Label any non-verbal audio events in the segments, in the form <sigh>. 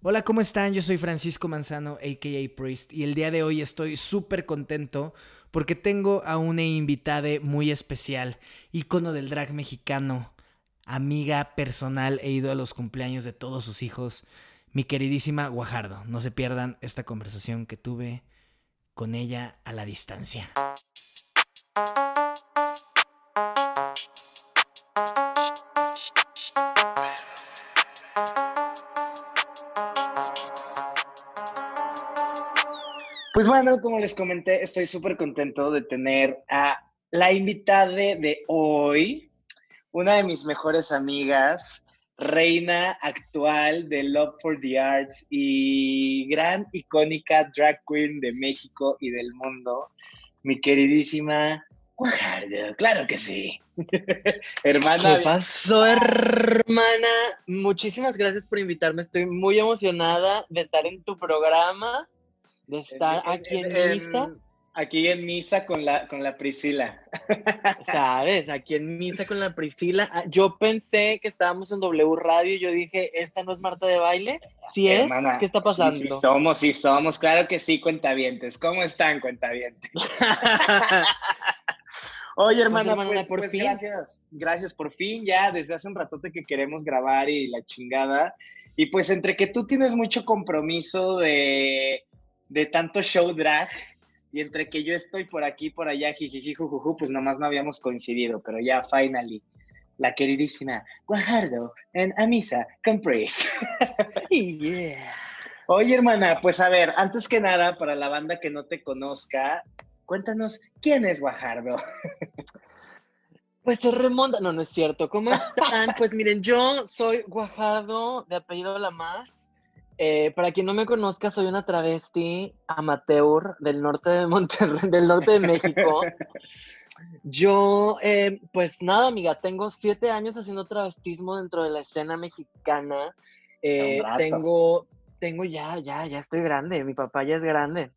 Hola, ¿cómo están? Yo soy Francisco Manzano, aka Priest, y el día de hoy estoy súper contento porque tengo a una invitada muy especial, ícono del drag mexicano, amiga personal, he ido a los cumpleaños de todos sus hijos, mi queridísima Guajardo. No se pierdan esta conversación que tuve con ella a la distancia. Pues bueno, como les comenté, estoy súper contento de tener a la invitada de hoy, una de mis mejores amigas, reina actual de Love for the Arts y gran icónica drag queen de México y del mundo, mi queridísima Guajardo, claro que sí. <laughs> hermana. ¿Qué pasó, hermana? Muchísimas gracias por invitarme. Estoy muy emocionada de estar en tu programa de estar aquí en, misa. Aquí en misa con la, con la Priscila. <laughs> ¿Sabes? Aquí en misa con la Priscila. Ah, yo pensé que estábamos en W Radio y yo dije, ¿esta no es Marta de baile? ¿Sí es? ¿Qué está pasando? Sí, somos, sí somos. Claro que sí, cuentavientes. ¿Cómo están, cuentavientes? <laughs> Oye, hermana, pues, por pues, fin. Gracias, gracias, por fin, ya desde hace un ratote que queremos grabar y la chingada. Y pues entre que tú tienes mucho compromiso de de tanto show drag y entre que yo estoy por aquí, por allá, jijiji, jujuju, pues nomás no habíamos coincidido, pero ya, finally, la queridísima Guajardo en Amisa con Praise. <laughs> yeah. Oye, hermana, pues a ver, antes que nada, para la banda que no te conozca, cuéntanos, ¿quién es Guajardo? <laughs> Pues se remonta, no, no es cierto. ¿Cómo <laughs> están? Pues miren, yo soy Guajardo, de apellido La Más. Eh, para quien no me conozca, soy una travesti amateur del norte de Monterrey, <laughs> del norte de México. Yo, eh, pues nada, amiga, tengo siete años haciendo travestismo dentro de la escena mexicana. Eh, tengo, tengo ya, ya, ya estoy grande. Mi papá ya es grande.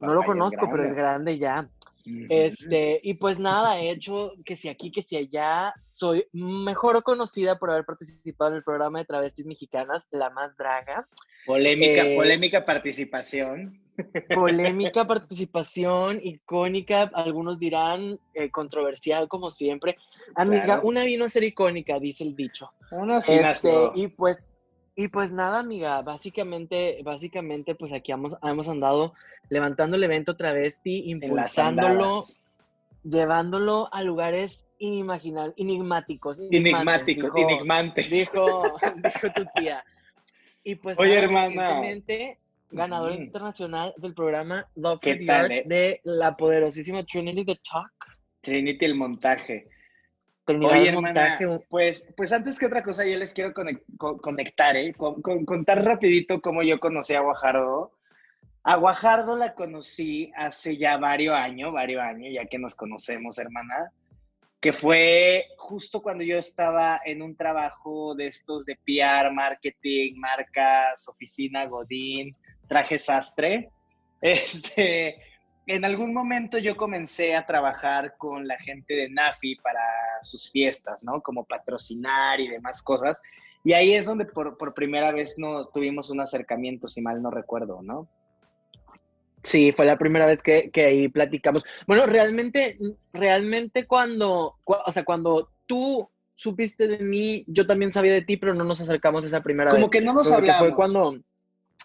No lo conozco, pero es grande ya. Este, y pues nada, he hecho que si aquí, que si allá, soy mejor conocida por haber participado en el programa de travestis mexicanas, La Más Draga. Polémica, eh, polémica participación. <laughs> Polémica participación, icónica, algunos dirán eh, controversial como siempre. Amiga, una vino a ser icónica, dice el dicho. Una este, y pues y pues nada, amiga, básicamente, básicamente, pues aquí hemos, hemos andado levantando el evento travesti, impulsándolo, llevándolo a lugares inimaginables, enigmáticos. Enigmáticos, enigmantes. Dijo, <laughs> dijo tu tía. Y pues Oye, hermana. ganador internacional del programa Love for the Art eh? de la poderosísima Trinity The Talk. Trinity el montaje. Oye, hermana, pues, pues antes que otra cosa, yo les quiero conectar, ¿eh? contar rapidito cómo yo conocí a Guajardo. A Guajardo la conocí hace ya varios años, varios años, ya que nos conocemos, hermana, que fue justo cuando yo estaba en un trabajo de estos de PR, marketing, marcas, oficina, Godín, traje sastre. <laughs> Este, en algún momento yo comencé a trabajar con la gente de Nafi para sus fiestas, ¿no? Como patrocinar y demás cosas. Y ahí es donde por, primera vez nos tuvimos un acercamiento, si mal no recuerdo, ¿no? Sí, fue la primera vez que, ahí platicamos. Bueno, realmente, realmente cuando, o sea, cuando tú supiste de mí, yo también sabía de ti, pero no nos acercamos esa primera vez. Como que no nos hablamos. Fue cuando,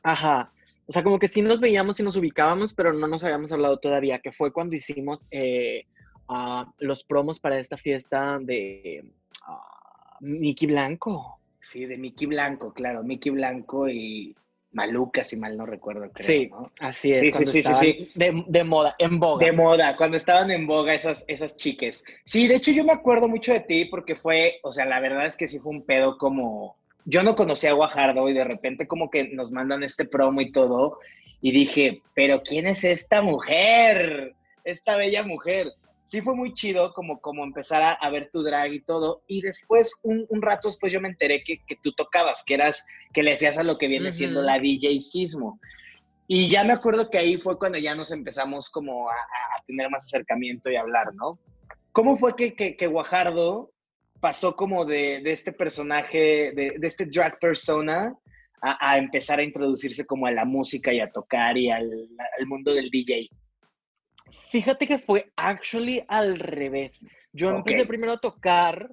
ajá, o sea, como que sí nos veíamos y nos ubicábamos, pero no nos habíamos hablado todavía, que fue cuando hicimos eh, los promos para esta fiesta de uh, Mickey Blanco. Sí, de Mickey Blanco, claro, Mickey Blanco y Maluca, si mal no recuerdo, creo, sí, así es. Sí, sí, sí, sí, De, moda, en boga. De moda, cuando estaban en boga esas, esas chiques. Sí, de hecho yo me acuerdo mucho de ti porque fue, o sea, la verdad es que sí fue un pedo como yo no conocía a Guajardo y de repente como que nos mandan este promo y todo y dije, pero ¿quién es esta mujer? Esta bella mujer. Sí fue muy chido como, como empezar a, ver tu drag y todo. Y después, un, rato después yo me enteré que, tú tocabas, que eras, que le hacías a lo que viene siendo la DJ Sismo. Y ya me acuerdo que ahí fue cuando ya nos empezamos como a, tener más acercamiento y hablar, ¿no? ¿Cómo fue que, que, que Guajardo pasó como de, este personaje, de, este drag persona, a, empezar a introducirse como a la música y a tocar y al, mundo del DJ? Fíjate que fue actually al revés. Yo empecé primero a tocar,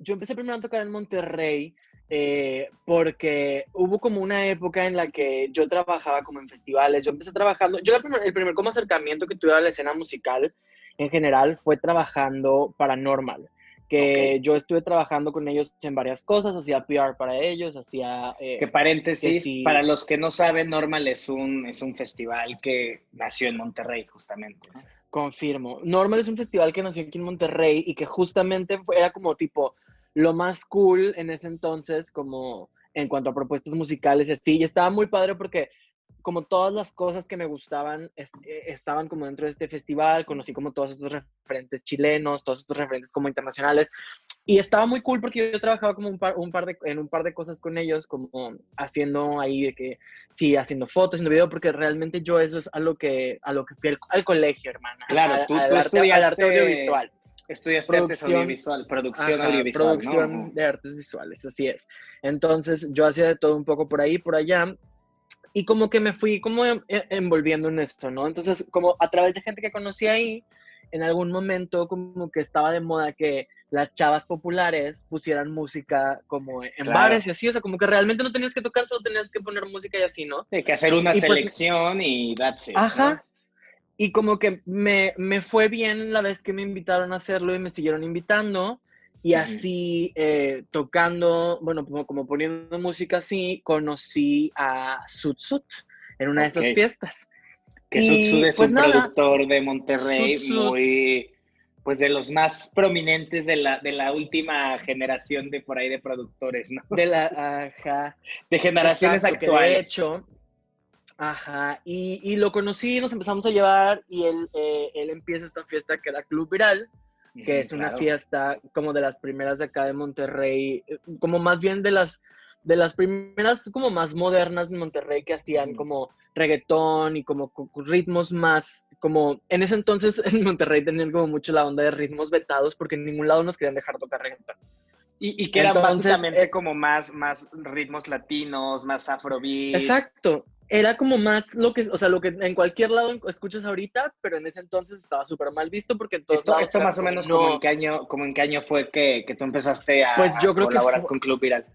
yo empecé primero a tocar en Monterrey eh, porque hubo como una época en la que yo trabajaba como en festivales, yo empecé trabajando, yo el primer, como acercamiento que tuve a la escena musical en general fue trabajando para Normal, que yo estuve trabajando con ellos en varias cosas, hacía PR para ellos, hacía... Eh, que paréntesis, para los que no saben, Normal es un, es un festival que nació en Monterrey justamente. Confirmo. Normal es un festival que nació aquí en Monterrey y que justamente era como tipo lo más cool en ese entonces, como en cuanto a propuestas musicales y así. Y estaba muy padre porque como todas las cosas que me gustaban eh, estaban como dentro de este festival, conocí como todos estos referentes chilenos, todos estos referentes como internacionales, y estaba muy cool porque yo trabajaba como un par, un par de, en un par de cosas con ellos, como haciendo ahí de que, sí, haciendo fotos, haciendo video, porque realmente yo eso es a lo que, a lo que fui al, colegio, hermana. Claro, tú, al, arte, al arte audiovisual. Estudiaste producción, audiovisual, producción audiovisual. Producción de artes visuales, así es. Entonces yo hacía de todo un poco por ahí, por allá, y como que me fui como em, e, envolviendo en esto, ¿no? Entonces, como a través de gente que conocí ahí, en algún momento como que estaba de moda que las chavas populares pusieran música como en bares y así, o sea, como que realmente no tenías que tocar, solo tenías que poner música y así, ¿no? Hay que hacer una pues selección y that's it. Ajá, y como que me, me, fue bien la vez que me invitaron a hacerlo y me siguieron invitando. Y así, eh, tocando, bueno, como, como, poniendo música así, conocí a Sutsut en una de esas fiestas. Que Sutsut es pues un productor de Monterrey muy, pues de los más prominentes de la, de la última generación de por ahí de productores, ¿no? De la, ajá. <laughs> De generaciones actuales. de hecho, Ajá, y, y, lo conocí, nos empezamos a llevar y él, eh, él empieza esta fiesta que era Club Viral, que es una fiesta como de las primeras de acá de Monterrey, eh, como más bien de las, de las primeras como más modernas de Monterrey que hacían como reggaetón y como ritmos más, como en ese entonces <laughs> en Monterrey tenían como mucho la onda de ritmos vetados porque en ningún lado nos querían dejar tocar reggaetón. Y, y que eran básicamente eh, como más, más ritmos latinos, más afrobeat. Exacto, era como más lo que, o sea, lo que en cualquier lado escuchas ahorita, pero en ese entonces estaba súper mal visto porque en esto, esto más o menos como en qué año, como en qué año fue que, que tú empezaste a, pues yo creo colaborar con Club Viral.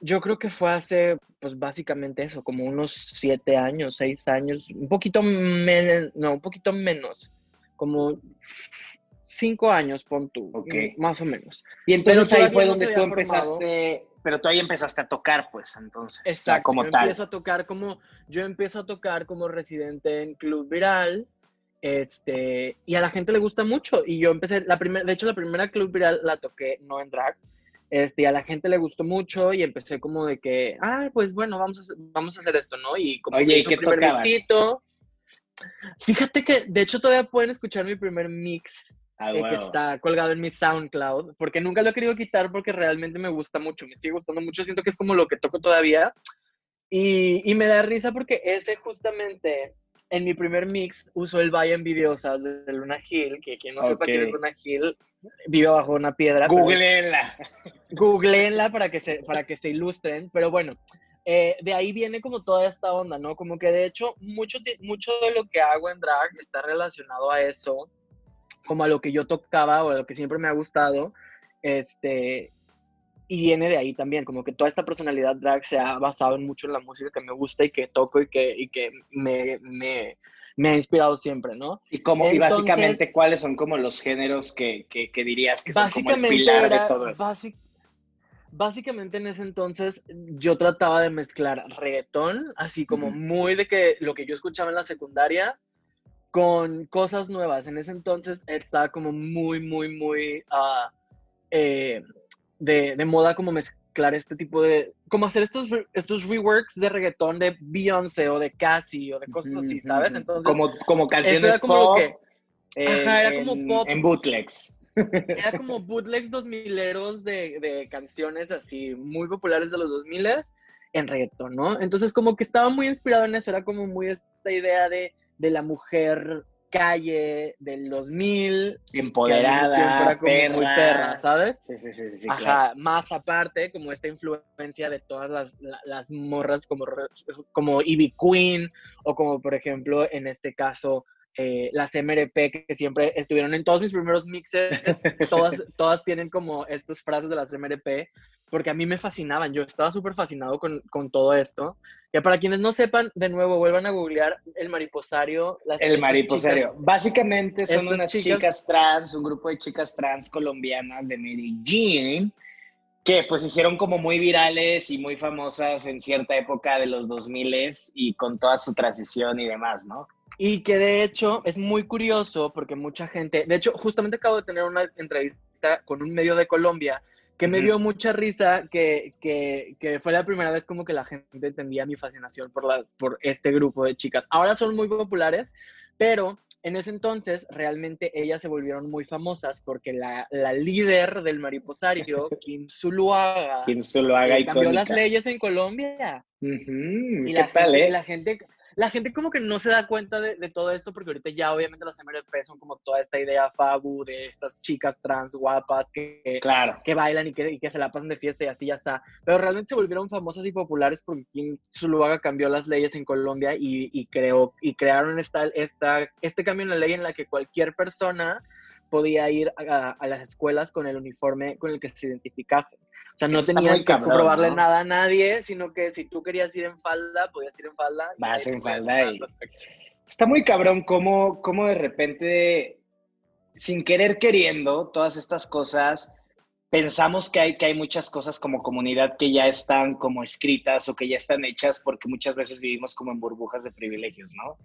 Yo creo que fue hace, pues básicamente eso, como unos siete años, seis años, un poquito menos, no, un poquito menos, como cinco años, pon tú, más o menos. Y entonces ahí fue donde tú empezaste pero tú ahí empezaste a tocar, pues, entonces. Exacto, como yo tal. Empiezo a tocar como, yo empiezo a tocar como residente en Club Viral, este, y a la gente le gusta mucho, y yo empecé, la primera, de hecho, la primera Club Viral la toqué no en drag, este, y a la gente le gustó mucho, y empecé como de que, ah, pues bueno, vamos a hacer, vamos a hacer esto, ¿no? Y como Oye, ¿y qué primer Fíjate que, de hecho, todavía pueden escuchar mi primer mix Ah, que está colgado en mi SoundCloud, porque nunca lo he querido quitar porque realmente me gusta mucho, me sigue gustando mucho, siento que es como lo que toco todavía. Y, y me da risa porque ese justamente en mi primer mix uso el Valle Envidiosas de Luna Hill, que quien no sepa quién es Luna Hill vive bajo una piedra. Googleenla. <laughs> Googleenla para que se, para que se ilustren, pero bueno, eh, de ahí viene como toda esta onda, ¿no? Como que de hecho mucho, mucho de lo que hago en drag está relacionado a eso como a lo que yo tocaba o a lo que siempre me ha gustado, este, y viene de ahí también, como que toda esta personalidad drag se ha basado en mucho en la música que me gusta y que toco y que, y que me, me, me ha inspirado siempre, ¿no? Y, como, y básicamente, ¿cuáles son como los géneros que, que, que dirías que son como el pilar de todo eso? básicamente en ese entonces yo trataba de mezclar reggaetón, así como muy de que lo que yo escuchaba en la secundaria, con cosas nuevas. En ese entonces estaba como muy, muy, muy uh, eh, de, de, moda como mezclar este tipo de, como hacer estos, estos reworks de reggaetón de Beyoncé o de Cassie o de cosas así, ¿sabes? Entonces, como, como canciones como pop. Que, ajá, era como pop. En bootlegs. Era <laughs> como bootlegs dos mileros de, de canciones así muy populares de los dos miles en reggaetón, ¿no? Entonces como que estaba muy inspirado en eso, era como muy esta idea de de la mujer calle del 2000. Empoderada, perra. muy perra, ¿sabes? Sí, sí, sí, sí Ajá, más aparte, como esta influencia de todas las, las morras como, como Ivy Queen, o como por ejemplo en este caso eh, las MRP que siempre estuvieron en todos mis primeros mixes, <laughs> todas, todas tienen como estas frases de las MRP, porque a mí me fascinaban, yo estaba súper fascinado con, con, todo esto. Que para quienes no sepan, de nuevo, vuelvan a googlear el mariposario. el mariposario. Básicamente son unas chicas, trans, un grupo de chicas trans colombianas de Medellín, que pues hicieron como muy virales y muy famosas en cierta época de los 2000 y con toda su transición y demás, ¿no? Y que de hecho es muy curioso porque mucha gente, de hecho justamente acabo de tener una entrevista con un medio de Colombia que me dio mucha risa, que, que, que, fue la primera vez como que la gente entendía mi fascinación por, la, por este grupo de chicas. Ahora son muy populares, pero en ese entonces realmente ellas se volvieron muy famosas porque la, la líder del mariposario, <laughs> Kim Zuluaga, Kim Zuluaga cambió las leyes en Colombia. y ¿Qué tal, eh? la gente la gente como que no se da cuenta de, todo esto porque ahorita ya obviamente las MRP son como toda esta idea fabu de estas chicas trans guapas que, claro. que bailan y que, que se la pasan de fiesta y así ya está. Pero realmente se volvieron famosas y populares porque Kim Zuluaga cambió las leyes en Colombia y, y, creó, y crearon esta, esta, este cambio en la ley en la que cualquier persona podía ir a, las escuelas con el uniforme con el que se identificase. O sea, no tenían que comprobarle nada a nadie, sino que si tú querías ir en falda, podías ir en falda. Vas en falda y... Está muy cabrón cómo, cómo de repente, sin querer queriendo, todas estas cosas, pensamos que hay, que hay muchas cosas como comunidad que ya están como escritas o que ya están hechas porque muchas veces vivimos como en burbujas de privilegios, ¿no?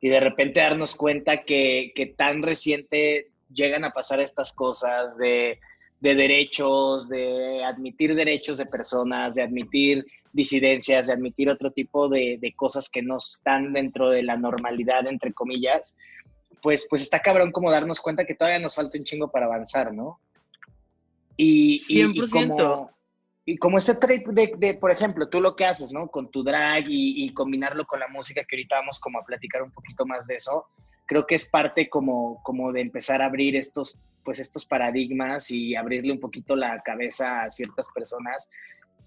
Y de repente darnos cuenta que, que tan reciente llegan a pasar estas cosas de, derechos, de admitir derechos de personas, de admitir disidencias, de admitir otro tipo de, cosas que no están dentro de la normalidad, entre comillas, pues, pues está cabrón como darnos cuenta que todavía nos falta un chingo para avanzar, ¿no? Y, 100%. Y, como, este trip de, por ejemplo, tú lo que haces, ¿no? Con tu drag y, y, combinarlo con la música, que ahorita vamos como a platicar un poquito más de eso, creo que es parte como, como de empezar a abrir estos, pues estos paradigmas y abrirle un poquito la cabeza a ciertas personas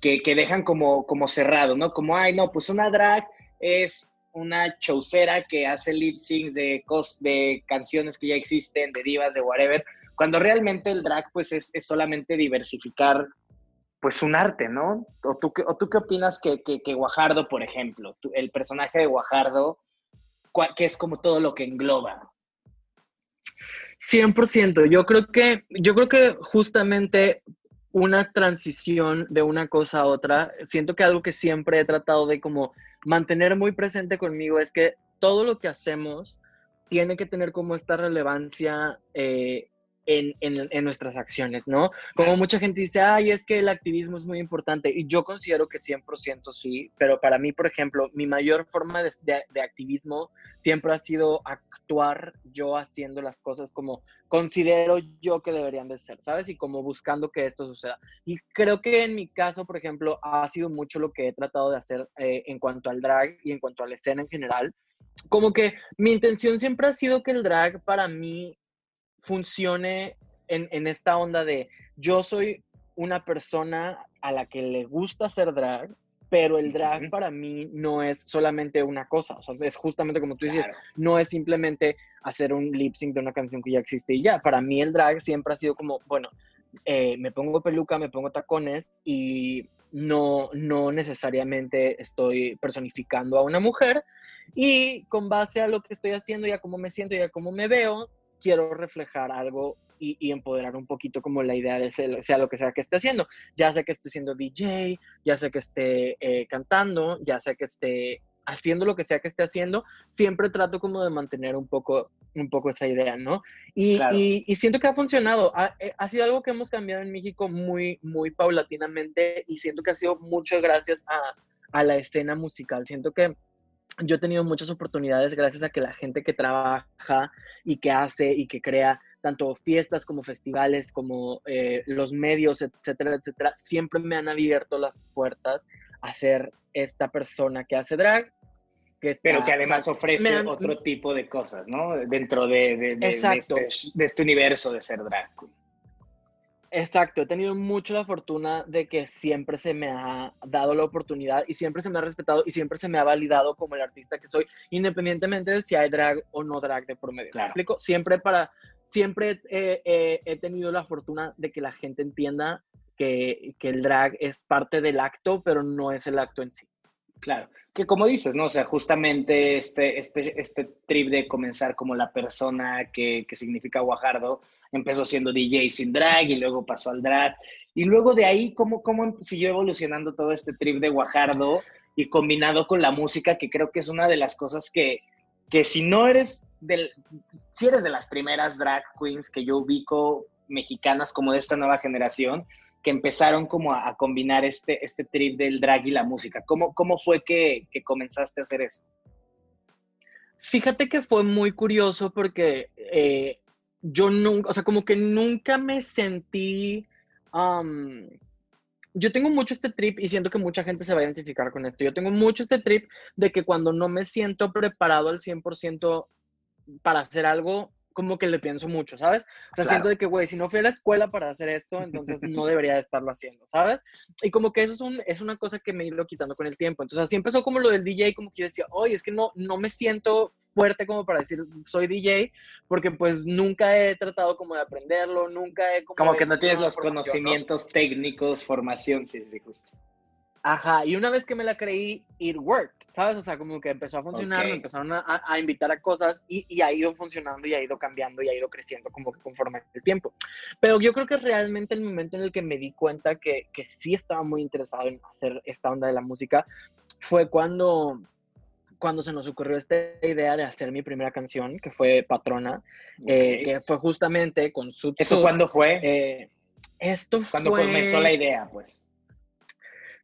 que, que dejan como, como cerrado, ¿no? Como, ay, no, pues una drag es una chaucera que hace lip syncs de, de canciones que ya existen, de divas, de whatever, cuando realmente el drag pues es, es solamente diversificar pues un arte, ¿no? ¿O tú, o tú qué opinas que, que, que Guajardo, por ejemplo, el personaje de Guajardo, que es como todo lo que engloba. 100%, yo creo que, yo creo que justamente una transición de una cosa a otra, siento que algo que siempre he tratado de como mantener muy presente conmigo es que todo lo que hacemos tiene que tener como esta relevancia eh, en, nuestras acciones, ¿no? Como mucha gente dice, ay, es que el activismo es muy importante, y yo considero que 100% sí, pero para mí, por ejemplo, mi mayor forma de, de, activismo siempre ha sido actuar yo haciendo las cosas como considero yo que deberían de ser, ¿sabes? Y como buscando que esto suceda. Y creo que en mi caso, por ejemplo, ha sido mucho lo que he tratado de hacer eh, en cuanto al drag y en cuanto a la escena en general. Como que mi intención siempre ha sido que el drag para mí funcione en, esta onda de yo soy una persona a la que le gusta hacer drag, pero el drag para mí no es solamente una cosa, o sea, es justamente como tú dices, no es simplemente hacer un lip sync de una canción que ya existe y ya, para mí el drag siempre ha sido como, bueno, eh, me pongo peluca, me pongo tacones y no, no necesariamente estoy personificando a una mujer y con base a lo que estoy haciendo y a cómo me siento y a cómo me veo, quiero reflejar algo y, empoderar un poquito como la idea de sea lo que sea que esté haciendo. Ya sea que esté siendo DJ, ya sea que esté eh, cantando, ya sea que esté haciendo lo que sea que esté haciendo, siempre trato como de mantener un poco, un poco esa idea, ¿no? Y, y, siento que ha funcionado. Eh, ha, sido algo que hemos cambiado en México muy, muy paulatinamente y siento que ha sido muchas gracias a, a la escena musical. Siento que yo he tenido muchas oportunidades gracias a que la gente que trabaja y que hace y que crea tanto fiestas como festivales, como eh, los medios, etcétera, etcétera, siempre me han abierto las puertas a ser esta persona que hace drag pero que además ofrece otro tipo de cosas, ¿no? Dentro de, este, de, este, universo de ser drag. Exacto, he tenido mucho la fortuna de que siempre se me ha dado la oportunidad y siempre se me ha respetado y siempre se me ha validado como el artista que soy, independientemente de si hay drag o no drag de por medio. ¿Me explico? Siempre para, siempre he tenido la fortuna de que la gente entienda que, que el drag es parte del acto, pero no es el acto en sí. Claro, que como dices, ¿no? O sea, justamente este, este, este trip de comenzar como la persona que, que significa Guajardo, empezó siendo DJ sin drag y luego pasó al drag. Y luego de ahí, ¿cómo, cómo siguió evolucionando todo este trip de Guajardo y combinado con la música, que creo que es una de las cosas que, que si no eres del, si eres de las primeras drag queens que yo ubico mexicanas como de esta nueva generación, que empezaron como a, combinar este, este trip del drag y la música. ¿Cómo, cómo fue que, que, comenzaste a hacer eso? Fíjate que fue muy curioso porque eh, yo nunca, o sea, como que nunca me sentí... yo tengo mucho este trip y siento que mucha gente se va a identificar con esto. Yo tengo mucho este trip de que cuando no me siento preparado al 100% para hacer algo, como que le pienso mucho, ¿sabes? O sea, siento de que, güey, si no fui a la escuela para hacer esto, entonces <laughs> no debería de estarlo haciendo, ¿sabes? Y como que eso es, un, es una cosa que me he ido quitando con el tiempo. Entonces, así empezó como lo del DJ, como que yo decía, oye, es que no, no me siento fuerte como para decir soy DJ, porque pues nunca he tratado como de aprenderlo, nunca he... Como, que no tienes los conocimientos técnicos, formación, sí, sí, justo. Ajá, y una vez que me la creí, it worked, ¿sabes? O sea, como que empezó a funcionar, me empezaron a, invitar a cosas y, y, ha ido funcionando y ha ido cambiando y ha ido creciendo como que conforme el tiempo. Pero yo creo que realmente el momento en el que me di cuenta que, que sí estaba muy interesado en hacer esta onda de la música fue cuando, cuando se nos ocurrió esta idea de hacer mi primera canción, que fue Patrona, eh, que fue justamente con su... ¿Eso cuándo fue? Eh, esto ¿Cuándo comenzó la idea, pues?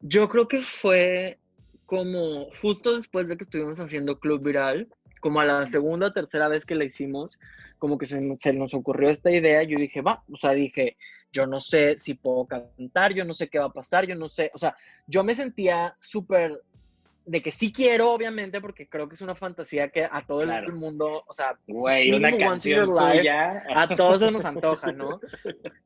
Yo creo que fue como justo después de que estuvimos haciendo Club Viral, como a la segunda o tercera vez que la hicimos, como que se, se, nos ocurrió esta idea, yo dije, va, o sea, dije, yo no sé si puedo cantar, yo no sé qué va a pasar, yo no sé, o sea, yo me sentía súper de que sí quiero, obviamente, porque creo que es una fantasía que a todo el mundo, o sea, Güey, una canción tuya. a todos se nos <laughs> antoja, ¿no?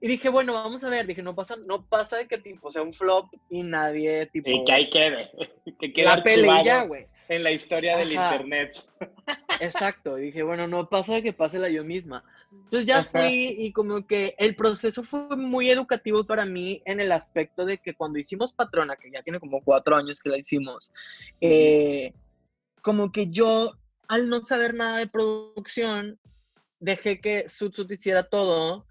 Y dije, bueno, vamos a ver, dije, no pasa, no pasa de que tipo sea un flop y nadie tipo. Y que ahí quede, <laughs> que quede la pelea, güey. En la historia del internet. <laughs> Exacto, dije, bueno, no pasa de que pase la yo misma. Entonces ya fui y como que el proceso fue muy educativo para mí en el aspecto de que cuando hicimos Patrona, que ya tiene como cuatro años que la hicimos, eh, como que yo, al no saber nada de producción, dejé que Sutsut hiciera todo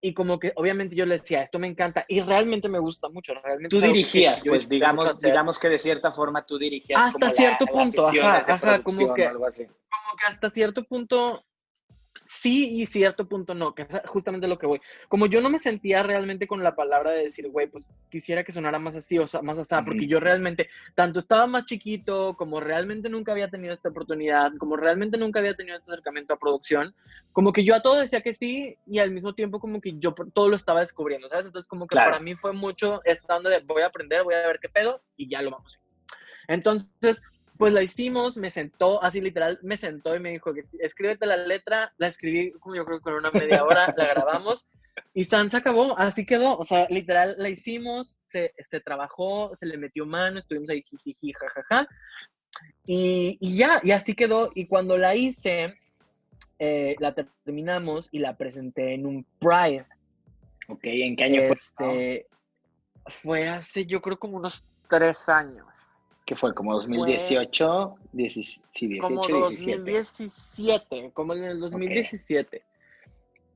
y como que obviamente yo le decía, esto me encanta y realmente me gusta mucho. Realmente tú dirigías, pues digamos, digamos que de cierta forma tú dirigías. Hasta cierto punto, ajá, ajá, como que, como que hasta cierto punto sí y cierto punto no, que es justamente lo que voy. Como yo no me sentía realmente con la palabra de decir, güey, pues quisiera que sonara más así o más así, porque yo realmente, tanto estaba más chiquito, como realmente nunca había tenido esta oportunidad, como realmente nunca había tenido este acercamiento a producción, como que yo a todo decía que sí y al mismo tiempo como que yo todo lo estaba descubriendo, ¿sabes? Entonces como que para mí fue mucho esta onda de voy a aprender, voy a ver qué pedo y ya lo vamos. Entonces, pues la hicimos, me sentó, así literal, me sentó y me dijo, escríbete la letra, la escribí como yo creo que con una media hora, la grabamos y San se acabó, así quedó, o sea, literal, la hicimos, se, se trabajó, se le metió mano, estuvimos ahí jiji, jajaja, y, y ya, y así quedó, y cuando la hice, eh, la terminamos y la presenté en un Pride. Ok, ¿en qué año fue? Este, fue hace, yo creo, como unos tres años que fue como 2018, sí, 18, como 2017, como en el 2017.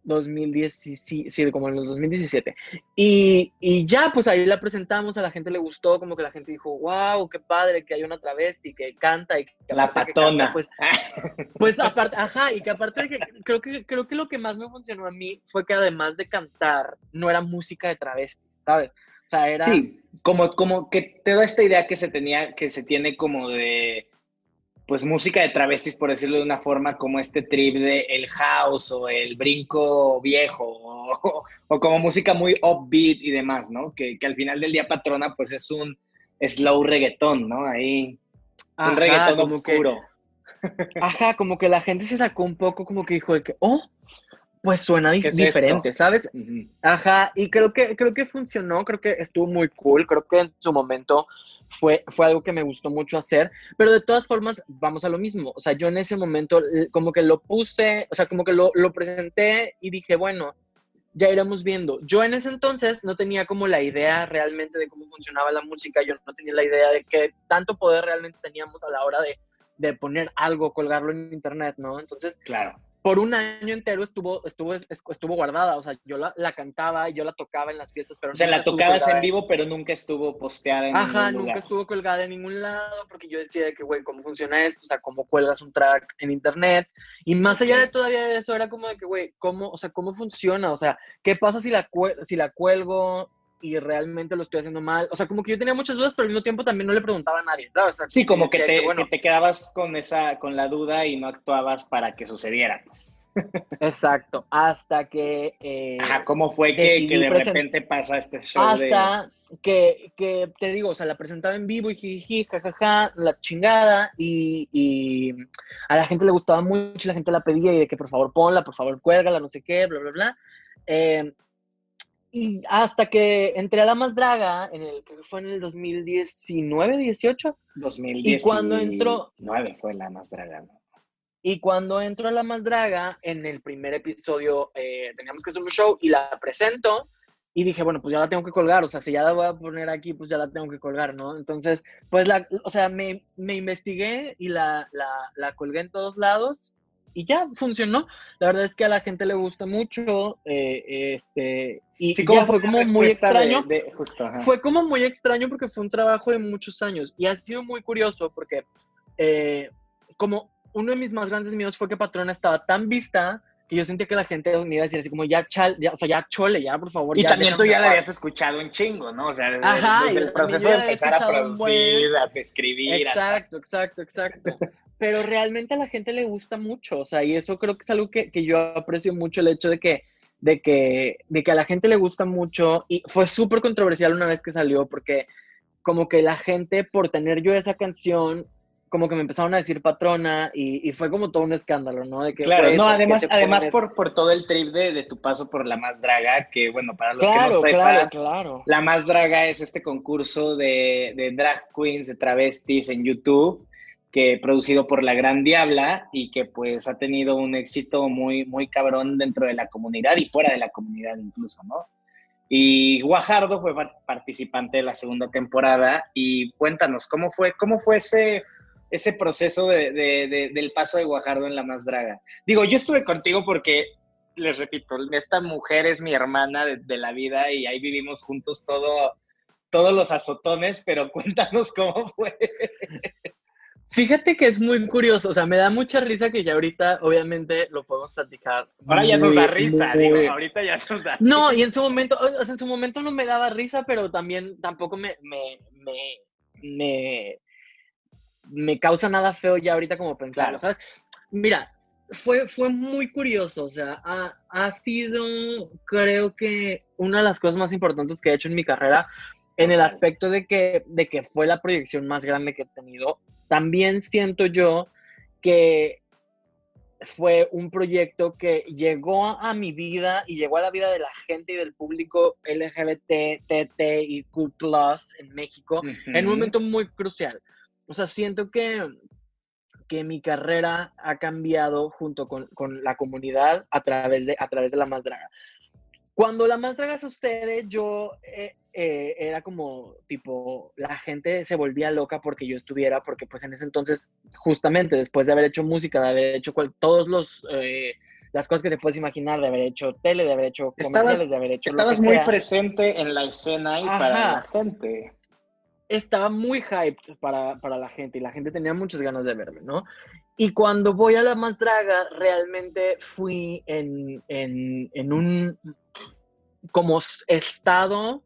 2017, sí, como en el 2017. Y, y, ya, pues ahí la presentamos, a la gente le gustó, como que la gente dijo, wow, qué padre que hay una travesti que canta y que... La patona. pues, pues aparte, ajá, y que aparte de que creo, que creo que lo que más me funcionó a mí fue que además de cantar, no era música de travesti, ¿sabes? Sí, como, como que te da esta idea que se tenía, que se tiene como de, pues música de travestis, por decirlo de una forma, como este trip de el house o el brinco viejo, o, como música muy upbeat y demás, ¿no? Que, que, al final del día patrona, pues es un slow reggaetón, ¿no? Ahí. un reggaetón como oscuro. ajá, como que la gente se sacó un poco, como que dijo de que, oh, pues suena diferente, ¿sabes? Ajá, y creo que, creo que funcionó, creo que estuvo muy cool, creo que en su momento fue, fue algo que me gustó mucho hacer, pero de todas formas, vamos a lo mismo, o sea, yo en ese momento como que lo puse, o sea, como que lo, lo presenté y dije, bueno, ya iremos viendo. Yo en ese entonces no tenía como la idea realmente de cómo funcionaba la música, yo no tenía la idea de qué tanto poder realmente teníamos a la hora de, de poner algo, colgarlo en internet, ¿no? Entonces, claro por un año entero estuvo, estuvo, estuvo guardada. O sea, yo la, la cantaba y yo la tocaba en las fiestas, pero O sea, la tocabas en vivo, pero nunca estuvo posteada en Ajá, ningún nunca estuvo colgada en ningún lado, porque yo decía que, güey, ¿cómo funciona esto? O sea, ¿cómo cuelgas un track en internet? Y más allá de todavía de eso, era como de que, güey, ¿cómo, o sea, ¿cómo funciona? O sea, ¿qué pasa si la, si la cuelgo? Y realmente lo estoy haciendo mal. O sea, como que yo tenía muchas dudas, pero al mismo tiempo también no le preguntaba a nadie. sí, como que te, que, te, quedabas con esa, con la duda y no actuabas para que sucediera, pues. <laughs> Exacto, hasta que... Eh, Ajá, ¿cómo fue que, de repente pasa este show? Hasta que, que, te digo, o sea, la presentaba en vivo y jiji, jajaja, la chingada, y, y, a la gente le gustaba mucho, la gente la pedía y de que por favor ponla, por favor cuélgala, no sé qué, bla, bla, bla. Eh, y hasta que entré a La Más Draga, en el, que fue en el 2019, 18. 2019 y cuando entró... fue La Más Draga, Y cuando entró a La Más Draga, en el primer episodio eh, teníamos que hacer un show y la presento. Y dije, bueno, pues ya la tengo que colgar, o sea, si ya la voy a poner aquí, pues ya la tengo que colgar, ¿no? Entonces, pues la, o sea, me, me investigué y la, la, la colgué en todos lados y ya funcionó. La verdad es que a la gente le gusta mucho, eh, este, y fue como muy extraño. fue como muy extraño porque fue un trabajo de muchos años y ha sido muy curioso porque eh, como uno de mis más grandes miedos fue que Patrona estaba tan vista que yo sentía que la gente me iba a decir así como ya, chal, o sea, ya chole, ya por favor. Y también tú ya la habías escuchado un chingo, ¿no? O sea, desde, el proceso de empezar a producir, a escribir. Exacto, exacto, exacto. Pero realmente a la gente le gusta mucho, o sea, y eso creo que es algo que, que yo aprecio mucho, el hecho de que, de que, de que a la gente le gusta mucho, y fue súper controversial una vez que salió, porque como que la gente, por tener yo esa canción, como que me empezaron a decir patrona y, y fue como todo un escándalo, ¿no? De que, claro, no, además, además por, por todo el trip de, de, tu paso por La Más Draga, que bueno, para los que no sepan, claro, claro. La Más Draga es este concurso de, de drag queens, de travestis en YouTube, que producido por La Gran Diabla y que pues ha tenido un éxito muy, muy cabrón dentro de la comunidad y fuera de la comunidad incluso, ¿no? Y Guajardo fue participante de la segunda temporada y cuéntanos, ¿cómo fue, cómo fue ese, ese proceso de, del paso de Guajardo en La Más Draga? Digo, yo estuve contigo porque, les repito, esta mujer es mi hermana de, la vida y ahí vivimos juntos todo, todos los azotones, pero <laughs> cuéntanos cómo fue. Fíjate que es muy curioso, o sea, me da mucha risa que ya ahorita, obviamente, lo podemos platicar. Ahora ya nos da risa, digo, ahorita ya nos da No, y en su momento, o sea, en su momento no me daba risa, pero también tampoco me, me, me, me, causa nada feo ya ahorita como pensarlo, ¿sabes? Mira, fue, fue muy curioso, o sea, ha, ha sido, creo que, una de las cosas más importantes que he hecho en mi carrera, en el aspecto de que, de que fue la proyección más grande que he tenido también siento yo que fue un proyecto que llegó a mi vida y llegó a la vida de la gente y del público LGBT, TT y Q en México en un momento muy crucial. O sea, siento que, que mi carrera ha cambiado junto con, con, la comunidad a través de, a través de la más draga. Cuando la más draga sucede, yo eh, eh, era como tipo, la gente se volvía loca porque yo estuviera, porque pues en ese entonces, justamente después de haber hecho música, de haber hecho cual, todos los... Eh, las cosas que te puedes imaginar de haber hecho tele, de haber hecho comerciales, de haber hecho. Estabas muy presente en la escena y para la gente. Estaba muy hyped para, para, la gente y la gente tenía muchas ganas de verme, ¿no? Y cuando voy a la más draga, realmente fui en, en, en un como estado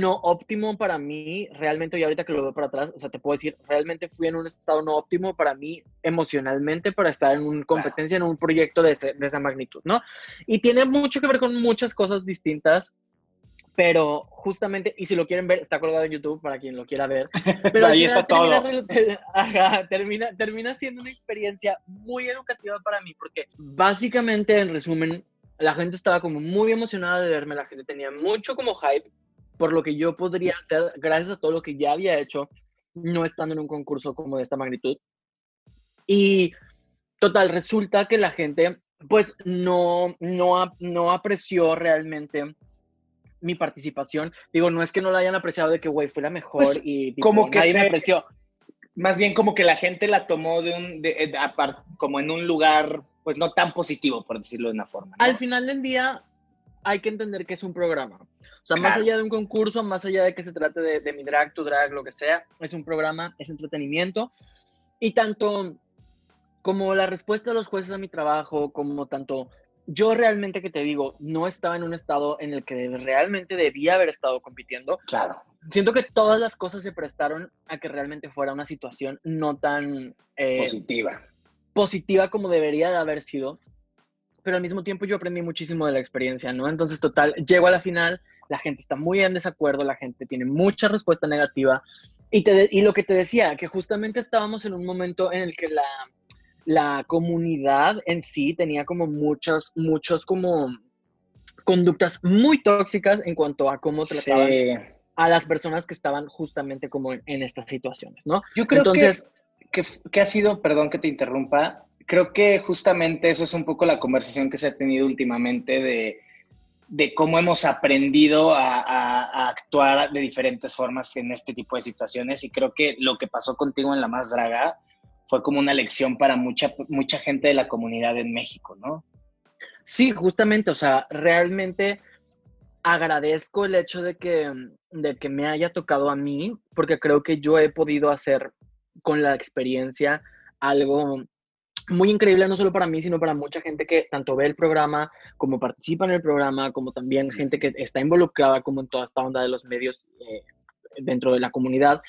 no óptimo para mí, realmente, y ahorita que lo veo para atrás, o sea, te puedo decir, realmente fui en un estado no óptimo para mí emocionalmente para estar en una competencia, en un proyecto de, esa magnitud, ¿no? Y tiene mucho que ver con muchas cosas distintas, pero justamente, y si lo quieren ver, está colgado en YouTube para quien lo quiera ver. <laughs> Pero ahí está todo. Termina, termina, siendo una experiencia muy educativa para mí, porque básicamente, en resumen, la gente estaba como muy emocionada de verme, la gente tenía mucho como hype por lo que yo podría hacer gracias a todo lo que ya había hecho, no estando en un concurso como de esta magnitud. Y total, resulta que la gente pues no, no, no apreció realmente mi participación. Digo, no es que no la hayan apreciado de que, güey, fue la mejor pues, y como que nadie me apreció. Más bien como que la gente la tomó de un, de, como en un lugar, pues no tan positivo, por decirlo de una forma. Al final del día hay que entender que es un programa. O sea, más allá de un concurso, más allá de que se trate de, de mi drag, tu drag, lo que sea, es un programa, es entretenimiento. Y tanto como la respuesta de los jueces a mi trabajo, como tanto yo realmente que te digo, no estaba en un estado en el que realmente debía haber estado compitiendo. Claro. Siento que todas las cosas se prestaron a que realmente fuera una situación no tan eh, positiva. Positiva como debería de haber sido. Pero al mismo tiempo yo aprendí muchísimo de la experiencia, ¿no? Entonces, total, llego a la final, la gente está muy en desacuerdo, la gente tiene mucha respuesta negativa. Y, te, y lo que te decía, que justamente estábamos en un momento en el que la, la comunidad en sí tenía como muchos, muchos como conductas muy tóxicas en cuanto a cómo trataban a las personas que estaban justamente como en, estas situaciones, ¿no? Yo creo Entonces, que, que, ha sido, perdón que te interrumpa, creo que justamente eso es un poco la conversación que se ha tenido últimamente de, de cómo hemos aprendido a, actuar de diferentes formas en este tipo de situaciones y creo que lo que pasó contigo en La Más Draga fue como una lección para mucha, mucha gente de la comunidad en México, ¿no? Sí, justamente, o sea, realmente agradezco el hecho de que, de que me haya tocado a mí, porque creo que yo he podido hacer con la experiencia algo muy increíble, no solo para mí, sino para mucha gente que tanto ve el programa, como participa en el programa, como también gente que está involucrada como en toda esta onda de los medios eh, dentro de la comunidad.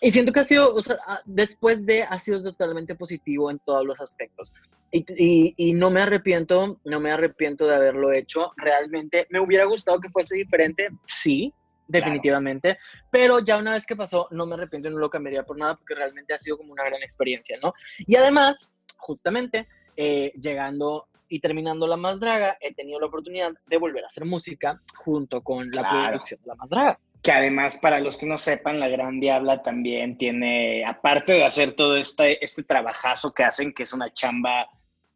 Y siento que ha sido, o sea, después de, ha sido totalmente positivo en todos los aspectos. Y, y, no me arrepiento, no me arrepiento de haberlo hecho. Realmente me hubiera gustado que fuese diferente, sí, definitivamente. Pero ya una vez que pasó, no me arrepiento y no lo cambiaría por nada porque realmente ha sido como una gran experiencia, ¿no? Y además, justamente, eh, llegando y terminando La Más Draga, he tenido la oportunidad de volver a hacer música junto con la producción de La Más Draga. Que además para los que no sepan, la Gran Diabla también tiene, aparte de hacer todo este, este trabajazo que hacen, que es una chamba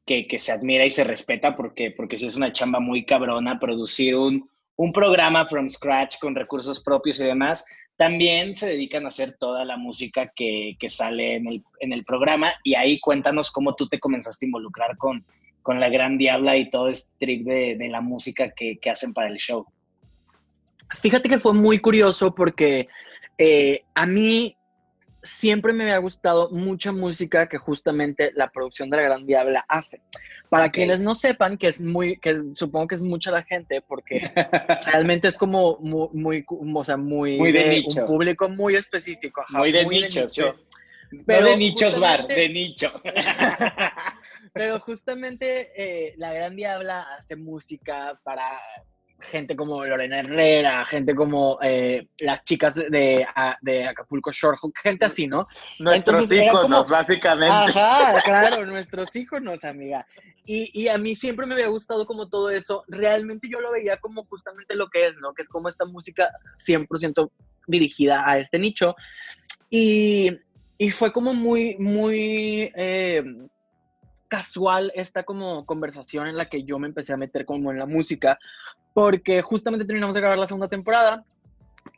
que, que se admira y se respeta, porque, porque sí es una chamba muy cabrona, producir un, un programa from scratch con recursos propios y demás, también se dedican a hacer toda la música que, que sale en el, en el, programa y ahí cuéntanos cómo tú te comenzaste a involucrar con, con la Gran Diabla y todo este trip de, de la música que, que hacen para el show. Fíjate que fue muy curioso porque eh, a mí siempre me había gustado mucha música que justamente la producción de La Gran Diabla hace. Para quienes no sepan, que es muy, que supongo que es mucha la gente, porque <laughs> realmente es como muy, muy o sea, muy, de, un público muy específico. muy de nicho, Pero de nichos bar, de nicho. <laughs> <laughs> pero justamente eh, La Gran Diabla hace música para gente como Lorena Herrera, gente como eh, las chicas de, de Acapulco Short, gente así, ¿no? Nuestros hijos, básicamente. Ajá, claro, nuestros hijos, amiga. Y, y, a mí siempre me había gustado como todo eso. Realmente yo lo veía como justamente lo que es, ¿no? Que es como esta música 100% dirigida a este nicho. Y, y fue como muy, muy... Eh, casual esta como conversación en la que yo me empecé a meter como en la música, porque justamente terminamos de grabar la segunda temporada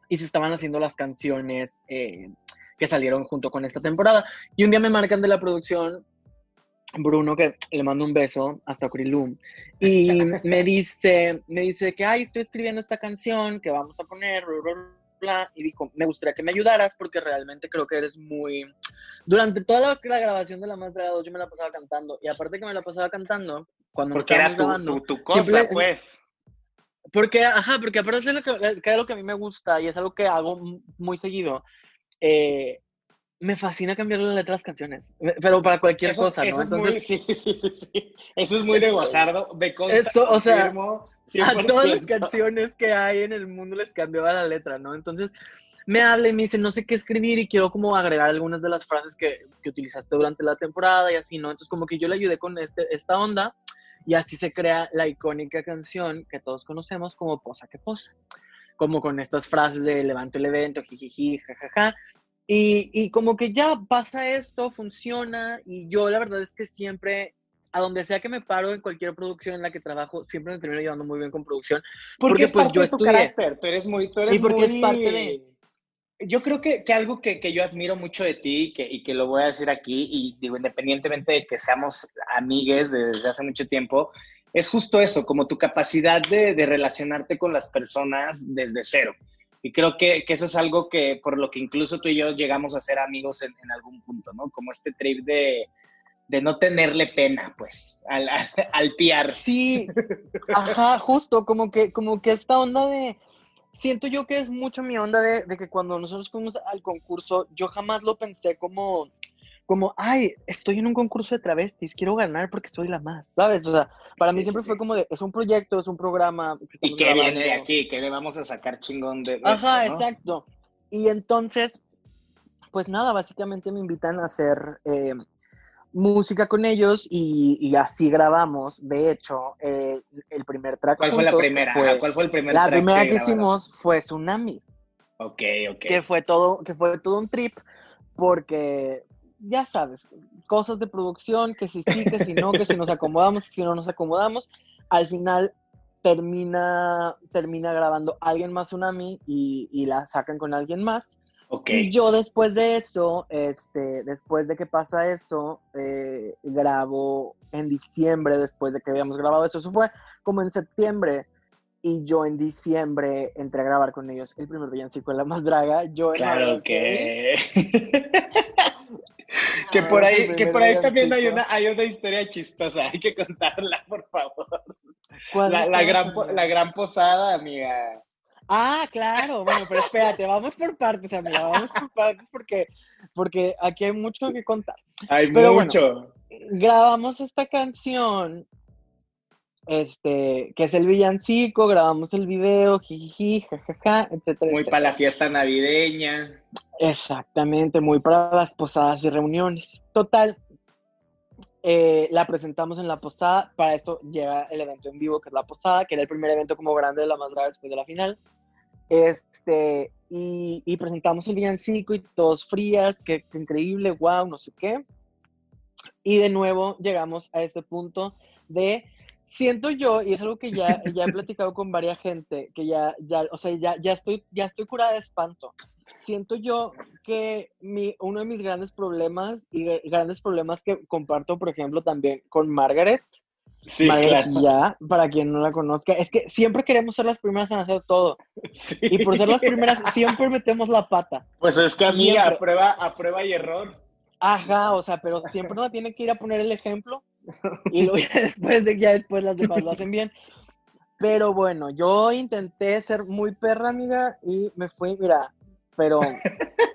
y se estaban haciendo las canciones eh, que salieron junto con esta temporada. Y un día me marcan de la producción Bruno, que le mando un beso hasta Curilum, y <laughs> me dice, me dice que, ay, estoy escribiendo esta canción que vamos a poner, y dijo, me gustaría que me ayudaras porque realmente creo que eres muy... Durante toda la, grabación de La Más 2 yo me la pasaba cantando, y aparte que me la pasaba cantando, cuando porque era tu, tu, cosa, pues. Porque, ajá, porque aparte de lo que, que, es lo que a mí me gusta y es algo que hago muy seguido, eh, me fascina cambiar la letra de las canciones, pero para cualquier cosa, ¿no? Eso es muy, <laughs> sí, sí, sí, Eso es muy de Guajardo, de Eso, o sea, a todas las canciones que hay en el mundo les cambiaba la letra, ¿no? Entonces, me habla y me dice, no sé qué escribir y quiero como agregar algunas de las frases que, que utilizaste durante la temporada y así, ¿no? Entonces, como que yo le ayudé con este, esta onda y así se crea la icónica canción que todos conocemos como Posa que Posa como con estas frases de levanto el evento, jijiji, jajaja, y, y como que ya pasa esto, funciona, y yo la verdad es que siempre a donde sea que me paro en cualquier producción en la que trabajo, siempre me termino llevando muy bien con producción. Porque, es pues parte yo de tu carácter, tú eres muy, tú eres y porque es parte de... Yo creo que, que algo que, que, yo admiro mucho de ti y que, y que lo voy a decir aquí, y digo, independientemente de que seamos amigues desde hace mucho tiempo, es justo eso, como tu capacidad de, de relacionarte con las personas desde cero. Y creo que, eso es algo que, por lo que incluso tú y yo llegamos a ser amigos en, en algún punto, ¿no? Como este trip de, de no tenerle pena, pues, al, al, piar. Sí, ajá, justo, como que, como que esta onda de, siento yo que es mucho mi onda de, de, que cuando nosotros fuimos al concurso, yo jamás lo pensé como, como, ay, estoy en un concurso de travestis, quiero ganar porque soy la más, ¿sabes? O sea, para mí siempre fue como de, es un proyecto, es un programa. y que viene de aquí, que le vamos a sacar chingón de. Ajá, exacto. Y entonces, pues nada, básicamente me invitan a hacer eh, música con ellos y, así grabamos. De hecho, eh, el primer track. ¿Cuál fue la primera? ¿Cuál fue el primer la track? Primera que, hicimos fue Tsunami. Ok, ok. Que fue todo, que fue todo un trip porque ya sabes, cosas de producción, que si sí, que si no, que si nos acomodamos, que si no nos acomodamos, al final termina, termina grabando alguien más Tsunami y, y la sacan con alguien más. Okay. Y yo después de eso, este, después de que pasa eso, eh, grabo en diciembre, después de que habíamos grabado eso, eso fue como en septiembre, y yo en diciembre entré a grabar con ellos. El primer villancico en La Más Draga, yo en Claro que... <laughs> que por ahí, que por ahí también hay una, hay una historia chistosa, <laughs> hay que contarla, por favor. La, la, gran, la gran posada, amiga. Ah, claro, bueno, pero espérate, vamos por partes, amiga, vamos por partes porque, porque aquí hay mucho que contar. Hay mucho. grabamos esta canción, este, que es el villancico, grabamos el video, jiji, jajaja, etcétera. Muy para la fiesta navideña. Exactamente, muy para las posadas y reuniones. Total, eh, la presentamos en la posada, para esto llega el evento en vivo, que es la posada, que era el primer evento como grande de la más después de la final. Este, y, presentamos el villancico y todos frías, que, increíble, wow, no sé qué. Y de nuevo llegamos a este punto de siento yo, y es algo que ya, ya he <laughs> platicado con varias gente, que ya, ya, o sea, ya, ya, estoy, ya estoy curada de espanto siento yo que mi, uno de mis grandes problemas y grandes problemas que comparto, por ejemplo, también con Margaret, sí, ya, para quien no la conozca, es que siempre queremos ser las primeras en hacer todo. Y por ser las primeras, siempre metemos la pata. Pues es que a mí a prueba, a prueba y error. Ajá, o sea, pero siempre uno tiene que ir a poner el ejemplo <laughs> y luego ya después de ya después las demás lo hacen bien. Pero bueno, yo intenté ser muy perra, amiga, y me fui, mira, pero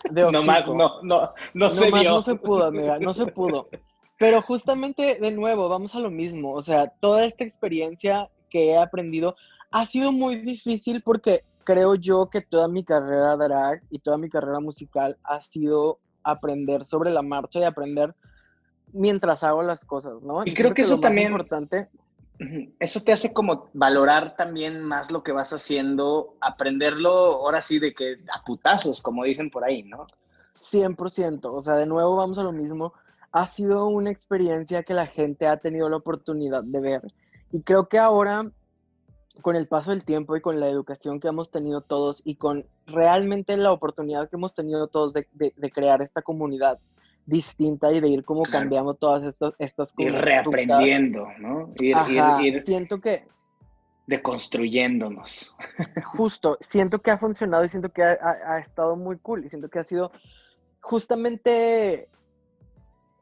de <laughs> no más, no, no, no se No se pudo, amiga, no se pudo. Pero justamente, de nuevo, vamos a lo mismo. O sea, toda esta experiencia que he aprendido ha sido muy difícil porque creo yo que toda mi carrera drag y toda mi carrera musical ha sido aprender sobre la marcha y aprender mientras hago las cosas, ¿no? Y, creo, que, eso también es importante eso te hace como valorar también más lo que vas haciendo, aprenderlo ahora sí de que a putazos, como dicen por ahí, ¿no? 100%, o sea, de nuevo vamos a lo mismo. Ha sido una experiencia que la gente ha tenido la oportunidad de ver. Y creo que ahora, con el paso del tiempo y con la educación que hemos tenido todos y con realmente la oportunidad que hemos tenido todos de, de crear esta comunidad, distinta y de ir como cambiando todas estas, estas cosas. Ir reaprendiendo, ¿no? Ir, ir, siento que... Deconstruyéndonos. <laughs> Justo, siento que ha funcionado y siento que ha, estado muy cool y siento que ha sido justamente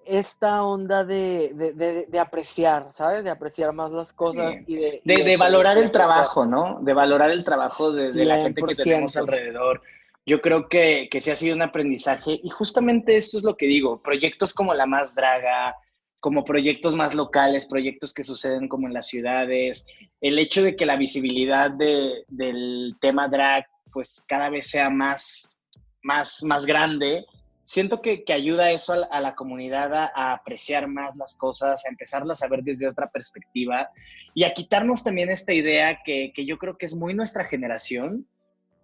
esta onda de, de, apreciar, ¿sabes? De apreciar más las cosas y de... De, valorar el trabajo, ¿no? De valorar el trabajo de, la gente que tenemos alrededor Yo creo que, que sí ha sido un aprendizaje y justamente esto es lo que digo, proyectos como La Más Draga, como proyectos más locales, proyectos que suceden como en las ciudades, el hecho de que la visibilidad de, del tema drag pues cada vez sea más, más, más grande, siento que, que ayuda eso a, la comunidad a, apreciar más las cosas, a empezarlas a ver desde otra perspectiva y a quitarnos también esta idea que, que yo creo que es muy nuestra generación,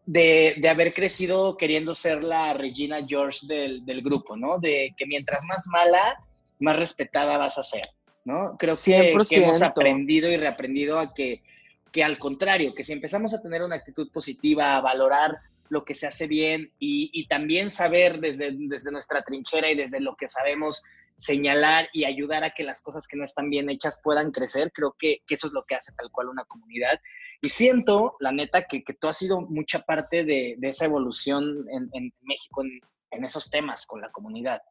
de, de, haber crecido queriendo ser la Regina George del, del, grupo, ¿no? De que mientras más mala, más respetada vas a ser, ¿no? Creo que, hemos aprendido y reaprendido a que, que al contrario, que si empezamos a tener una actitud positiva, a valorar lo que se hace bien y, también saber desde, desde nuestra trinchera y desde lo que sabemos señalar y ayudar a que las cosas que no están bien hechas puedan crecer, creo que, eso es lo que hace tal cual una comunidad. Y siento, la neta, que, que tú has sido mucha parte de, esa evolución en, México en, en, esos temas con la comunidad.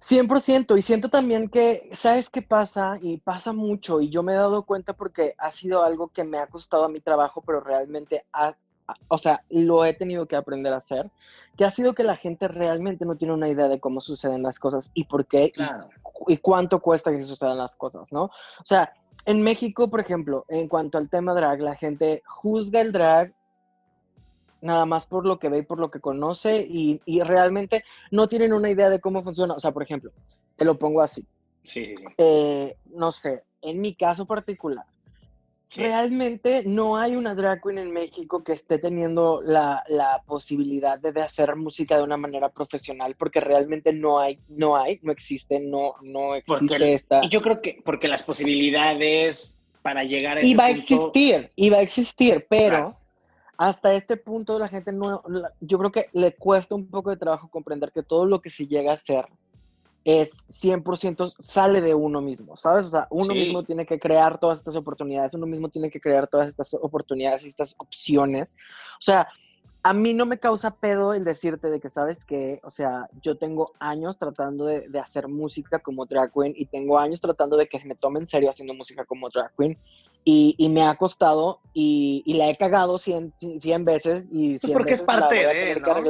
100%, y siento también que, ¿sabes qué pasa? Y pasa mucho, y yo me he dado cuenta porque ha sido algo que me ha costado a mi trabajo, pero realmente, o sea, lo he tenido que aprender a hacer, que ha sido que la gente realmente no tiene una idea de cómo suceden las cosas y por qué y, y, cuánto cuesta que sucedan las cosas, ¿no? O sea, en México, por ejemplo, en cuanto al tema drag, la gente juzga el drag nada más por lo que ve y por lo que conoce y, realmente no tienen una idea de cómo funciona. O sea, por ejemplo, te lo pongo así. Sí, sí, sí. Eh, no sé, en mi caso particular, realmente no hay una drag queen en México que esté teniendo la, posibilidad de, hacer música de una manera profesional, porque realmente no hay, no hay, no existe, no, no existe esta. Y yo creo que porque las posibilidades para llegar a ese Iba a existir, iba a existir, pero hasta este punto la gente no, yo creo que le cuesta un poco de trabajo comprender que todo lo que se llega a hacer es 100% sale de uno mismo, ¿sabes? O sea, uno mismo tiene que crear todas estas oportunidades, uno mismo tiene que crear todas estas oportunidades y estas opciones. O sea, a mí no me causa pedo el decirte de que, ¿sabes que O sea, yo tengo años tratando de, de hacer música como drag queen y tengo años tratando de que me tome en serio haciendo música como drag queen y, me ha costado y, la he cagado 100, 100 veces y 100 porque es parte de, ¿no?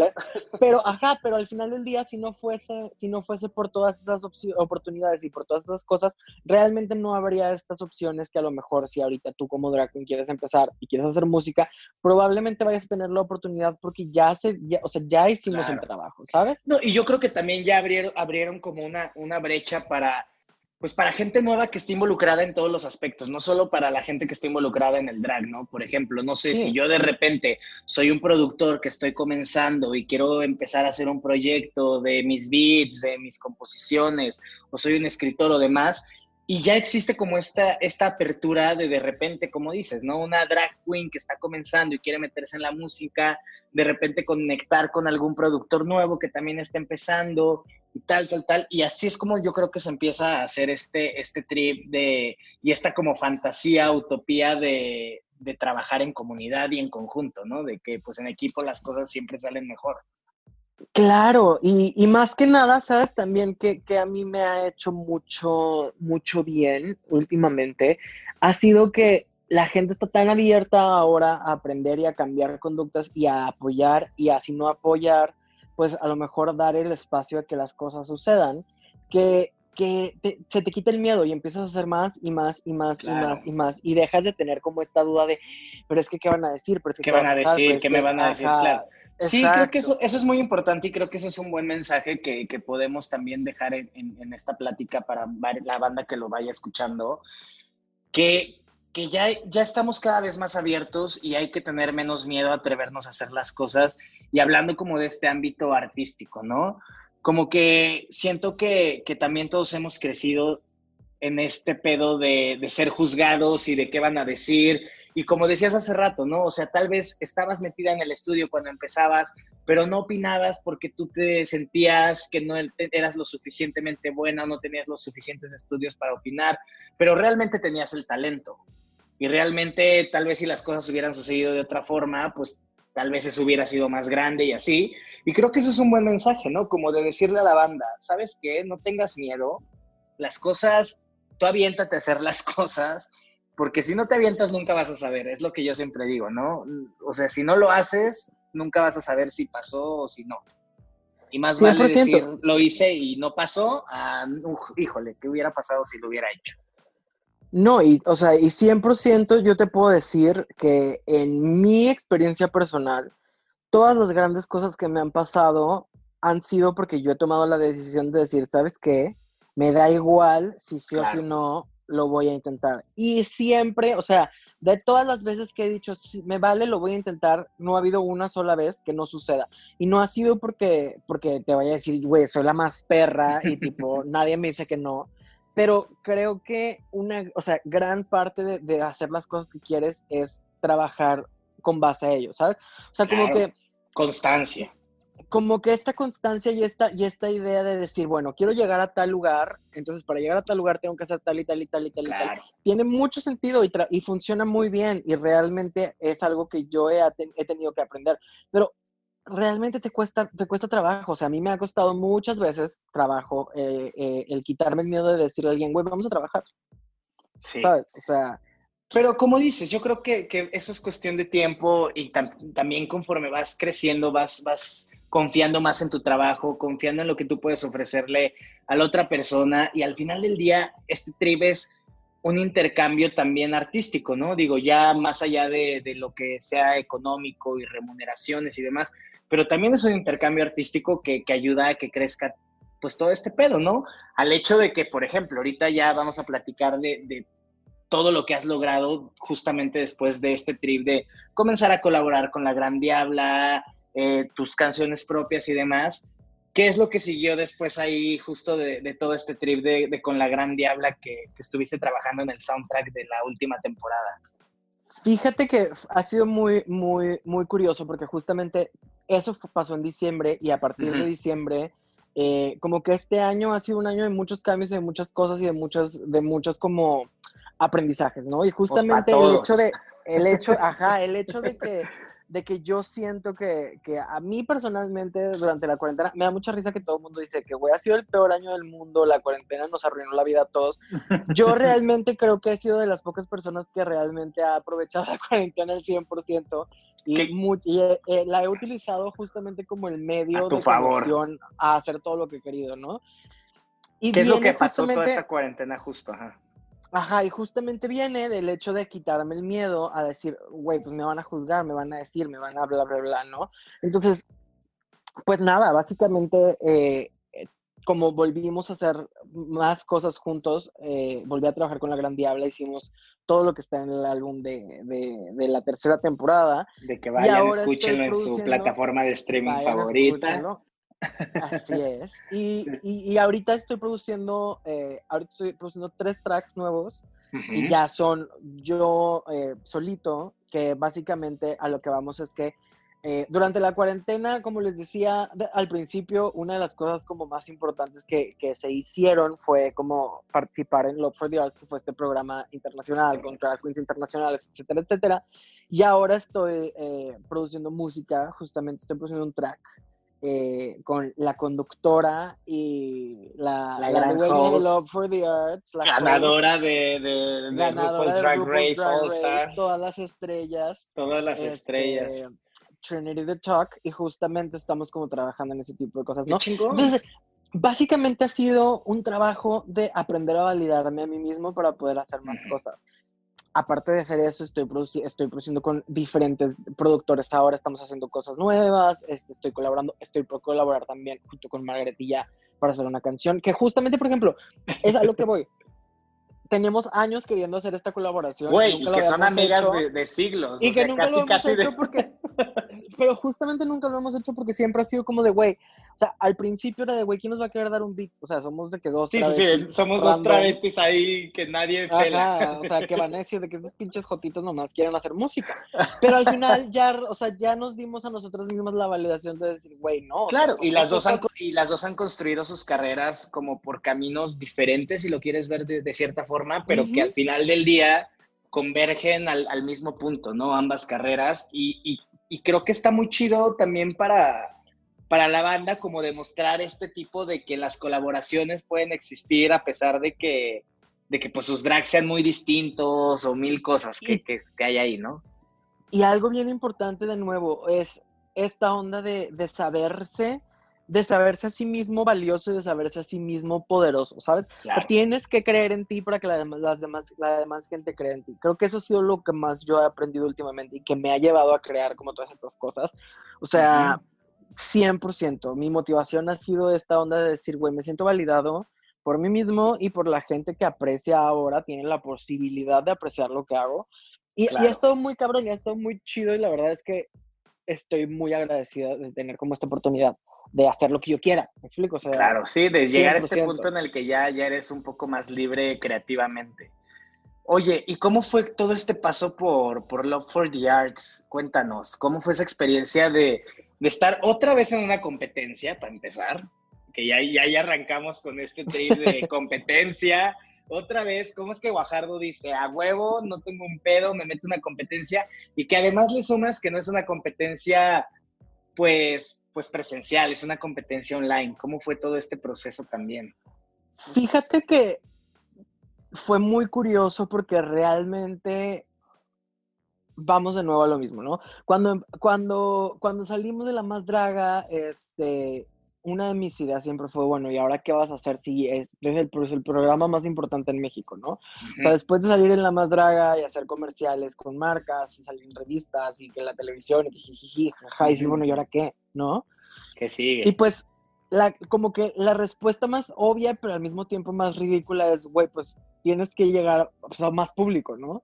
Pero, ajá, pero al final del día, si no fuese, si no fuese por todas esas oportunidades y por todas esas cosas, realmente no habría estas opciones que a lo mejor si ahorita tú como drag quieres empezar y quieres hacer música, probablemente vayas a tener la oportunidad porque ya se, o sea, ya hicimos el trabajo, ¿sabes? No, y yo creo que también ya abrieron, abrieron como una, una brecha para pues para gente nueva que esté involucrada en todos los aspectos, no solo para la gente que esté involucrada en el drag, ¿no? Por ejemplo, no sé si yo de repente soy un productor que estoy comenzando y quiero empezar a hacer un proyecto de mis beats, de mis composiciones, o soy un escritor o demás, y ya existe como esta, esta apertura de de repente, como dices, ¿no? Una drag queen que está comenzando y quiere meterse en la música, de repente conectar con algún productor nuevo que también está empezando y tal, tal, tal. Y así es como yo creo que se empieza a hacer este, este trip de, y esta como fantasía, utopía de, de trabajar en comunidad y en conjunto, ¿no? De que pues en equipo las cosas siempre salen mejor. Claro, y, y, más que nada, sabes también que, que, a mí me ha hecho mucho, mucho bien últimamente, ha sido que la gente está tan abierta ahora a aprender y a cambiar conductas y a apoyar y a si no apoyar, pues a lo mejor dar el espacio a que las cosas sucedan, que, que se te quita el miedo y empiezas a hacer más y más y más y más y más y dejas de tener como esta duda de, pero es que, ¿qué van a decir? Pero ¿Qué, van a decir? ¿Qué me van a decir? Claro. Sí, creo que eso, eso es muy importante y creo que eso es un buen mensaje que, que podemos también dejar en, en, esta plática para la banda que lo vaya escuchando, que, que ya, ya estamos cada vez más abiertos y hay que tener menos miedo a atrevernos a hacer las cosas y hablando como de este ámbito artístico, ¿no? Como que siento que, que también todos hemos crecido en este pedo de, de, ser juzgados y de qué van a decir. Y como decías hace rato, ¿no? O sea, tal vez estabas metida en el estudio cuando empezabas, pero no opinabas porque tú te sentías que no eras lo suficientemente buena, no tenías los suficientes estudios para opinar, pero realmente tenías el talento. Y realmente, tal vez si las cosas hubieran sucedido de otra forma, pues tal vez eso hubiera sido más grande y así. Y creo que eso es un buen mensaje, ¿no? Como de decirle a la banda, ¿sabes qué? No tengas miedo, las cosas, tú aviéntate a hacer las <laughs> cosas porque si no te avientas nunca vas a saber, es lo que yo siempre digo, ¿no? O sea, si no lo haces, nunca vas a saber si pasó o si no. Y más vale decir, lo hice y no pasó, híjole, ¿qué hubiera pasado si lo hubiera hecho? No, y, o sea, y 100% yo te puedo decir que en mi experiencia personal, todas las grandes cosas que me han pasado han sido porque yo he tomado la decisión de decir, ¿sabes qué? Me da igual si sí o si no, lo voy a intentar. Y siempre, o sea, de todas las veces que he dicho, si me vale, lo voy a intentar, no ha habido una sola vez que no suceda. Y no ha sido porque, porque te vaya a decir, güey, soy la más perra y tipo, <laughs> nadie me dice que no. Pero creo que una, o sea, gran parte de, hacer las cosas que quieres es trabajar con base a ello, ¿sabes? O sea, como que... Constancia como que esta constancia y esta, y esta idea de decir, bueno, quiero llegar a tal lugar, entonces para llegar a tal lugar tengo que hacer tal y tal y tal y tal y tal. Tiene mucho sentido y, y, funciona muy bien y realmente es algo que yo he, he, tenido que aprender. Pero realmente te cuesta, te cuesta trabajo. O sea, a mí me ha costado muchas veces trabajo eh, eh, el quitarme el miedo de decirle a alguien, güey, vamos a trabajar. Sí. ¿Sabes? O sea, pero como dices, yo creo que, que eso es cuestión de tiempo y también conforme vas creciendo, vas, vas confiando más en tu trabajo, confiando en lo que tú puedes ofrecerle a la otra persona y al final del día este trip es un intercambio también artístico, ¿no? Digo, ya más allá de, de, lo que sea económico y remuneraciones y demás, pero también es un intercambio artístico que, que ayuda a que crezca pues todo este pedo, ¿no? Al hecho de que, por ejemplo, ahorita ya vamos a platicar de, de todo lo que has logrado justamente después de este trip de comenzar a colaborar con la Gran Diabla, eh, tus canciones propias y demás. ¿Qué es lo que siguió después ahí justo de, todo este trip de, con la Gran Diabla que, estuviste trabajando en el soundtrack de la última temporada? Fíjate que ha sido muy, muy, muy curioso porque justamente eso pasó en diciembre y a partir de diciembre, eh, como que este año ha sido un año de muchos cambios y de muchas cosas y de muchos, de muchos como aprendizajes, ¿no? Y justamente el hecho de, el hecho, ajá, el hecho de que, <laughs> de que yo siento que, que, a mí personalmente durante la cuarentena me da mucha risa que todo el mundo dice que, güey, ha sido el peor año del mundo, la cuarentena nos arruinó la vida a todos. Yo <laughs> realmente creo que he sido de las pocas personas que realmente ha aprovechado la cuarentena al 100% y, y eh, la he utilizado justamente como el medio de favor. a hacer todo lo que he querido, ¿no? Y ¿Qué es lo que pasó toda esta cuarentena justo? Ajá. Ajá, y justamente viene del hecho de quitarme el miedo a decir, güey, pues me van a juzgar, me van a decir, me van a bla, bla, bla, ¿no? Entonces, pues nada, básicamente, eh, eh, como volvimos a hacer más cosas juntos, eh, volví a trabajar con la Gran Diabla, hicimos todo lo que está en el álbum de, de, la tercera temporada. De que vayan, escúchenlo en su plataforma de streaming favorita. Así es. Y, y, ahorita estoy produciendo, eh, ahorita estoy produciendo tres tracks nuevos y ya son yo eh, solito, que básicamente a lo que vamos es que eh, durante la cuarentena, como les decía al principio, una de las cosas como más importantes que, que, se hicieron fue como participar en Love for the Arts, que fue este programa internacional con drag queens internacionales, etcétera, etcétera. Y ahora estoy produciendo música, justamente estoy produciendo un track eh, con la conductora y la, la, la de Love for the Arts, la ganadora de, de, ganadora Drag, Race, All Stars. Todas las estrellas. Todas las este, estrellas. Trinity the Talk, y justamente estamos como trabajando en ese tipo de cosas, ¿no? Entonces, básicamente ha sido un trabajo de aprender a validarme a mí mismo para poder hacer más cosas aparte de hacer eso, estoy, estoy produciendo con diferentes productores. Ahora estamos haciendo cosas nuevas, este, estoy colaborando, estoy por colaborar también junto con Margaretilla para hacer una canción, que justamente, por ejemplo, es a lo que voy. <laughs> Tenemos años queriendo hacer esta colaboración. Güey, que son amigas de, siglos. Y que nunca lo hemos hecho porque... <laughs> Pero justamente nunca lo hemos hecho porque siempre ha sido como de, güey, o sea, al principio era de, güey, ¿quién nos va a querer dar un beat? O sea, somos de que dos Sí, sí, sí, somos dos travestis ahí que nadie pela. o sea, que van a decir de que esos pinches jotitos nomás quieren hacer música. <laughs> Pero al final ya, o sea, ya nos dimos a nosotros mismos la validación de decir, güey, no. Claro, y las, dos han, y las dos han construido sus carreras como por caminos diferentes, si lo quieres ver de, cierta forma, pero que al final del día convergen al, al mismo punto, ¿no? Ambas carreras. Y, y, y creo que está muy chido también para para la banda como demostrar este tipo de que las colaboraciones pueden existir a pesar de que de que pues sus drags sean muy distintos o mil cosas que, que, hay ahí, ¿no? Y algo bien importante de nuevo es esta onda de, de saberse de saberse a sí mismo valioso y de saberse a sí mismo poderoso, ¿sabes? Tienes que creer en ti para que la, las demás, la demás gente crea en ti. Creo que eso ha sido lo que más yo he aprendido últimamente y que me ha llevado a crear como todas estas cosas. O sea, 100%. Mi motivación ha sido esta onda de decir, güey, me siento validado por mí mismo y por la gente que aprecia ahora, tiene la posibilidad de apreciar lo que hago. Y, y ha estado muy cabrón y ha estado muy chido y la verdad es que estoy muy agradecida de tener como esta oportunidad de hacer lo que yo quiera. ¿Me explico? claro, sí, de llegar a este punto en el que ya, ya eres un poco más libre creativamente. Oye, ¿y cómo fue todo este paso por, por Love for the Arts? Cuéntanos, ¿cómo fue esa experiencia de, de estar otra vez en una competencia, para empezar? Que ya, ya, ya arrancamos con este trip de <laughs> competencia. Otra vez, ¿cómo es que Guajardo dice, a huevo, no tengo un pedo, me meto una competencia? Y que además le sumas que no es una competencia, pues, pues presencial, es una competencia online. ¿Cómo fue todo este proceso también? Fíjate que fue muy curioso porque realmente vamos de nuevo a lo mismo, ¿no? Cuando, cuando, cuando salimos de la más draga, este, una de mis ideas siempre fue, bueno, ¿y ahora qué vas a hacer si es, el, el programa más importante en México, ¿no? O sea, después de salir en La Más Draga y hacer comerciales con marcas y salir en revistas y que la televisión y jiji, jaja, y bueno, ¿y ahora qué? ¿No? Que sigue. Y pues, la, como que la respuesta más obvia, pero al mismo tiempo más ridícula es, güey, pues tienes que llegar o sea, más público, ¿no?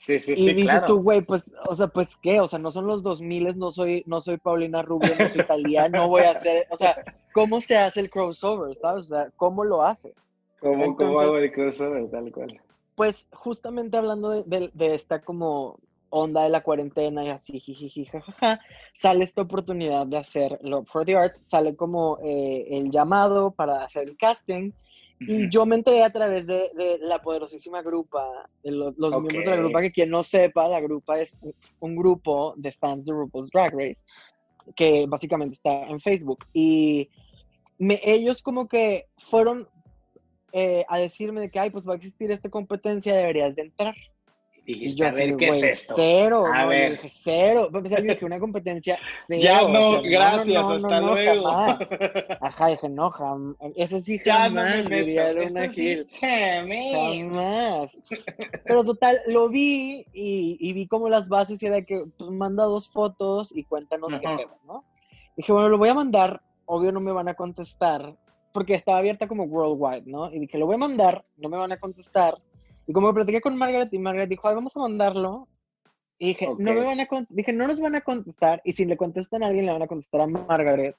Sí, sí, y dices tú, güey, pues, o sea, pues, ¿qué? O sea, no son los 2000, no soy, no soy Paulina Rubio, no soy Talía, no voy a hacer, o sea, ¿cómo se hace el crossover, sabes? O sea, ¿cómo lo hace? ¿Cómo, ¿cómo hago el crossover, tal cual? Pues, justamente hablando de, de, esta como onda de la cuarentena y así, jiji, jajaja, sale esta oportunidad de hacer Love for the Arts, sale como eh, el llamado para hacer el casting, y yo me enteré a través de, la poderosísima grupa, de los, miembros de la grupa, que quien no sepa, la grupa es un grupo de fans de RuPaul's Drag Race, que básicamente está en Facebook. Y me, ellos como que fueron eh, a decirme de que, ay, pues va a existir esta competencia, deberías de entrar. Y yo a ver, ¿qué es esto? Cero, a ver. Dije, cero. Empezar, dije, una competencia <laughs> cero. Ya no, gracias, hasta luego. <laughs> Ajá, dije, no, jamás. Eso sí, jamás, ya diría Luna Gil. jamás. Pero total, lo vi y, y, vi como las bases y era que, pues, manda dos fotos y cuéntanos qué pedo, ¿no? Dije, bueno, lo voy a mandar. Obvio no me van a contestar, porque estaba abierta como worldwide, ¿no? Y dije, lo voy a mandar, no me van a contestar y como platiqué con Margaret y Margaret dijo, vamos a mandarlo. Y dije, no me van a dije, no nos van a contestar. Y si le contestan a alguien, le van a contestar a Margaret.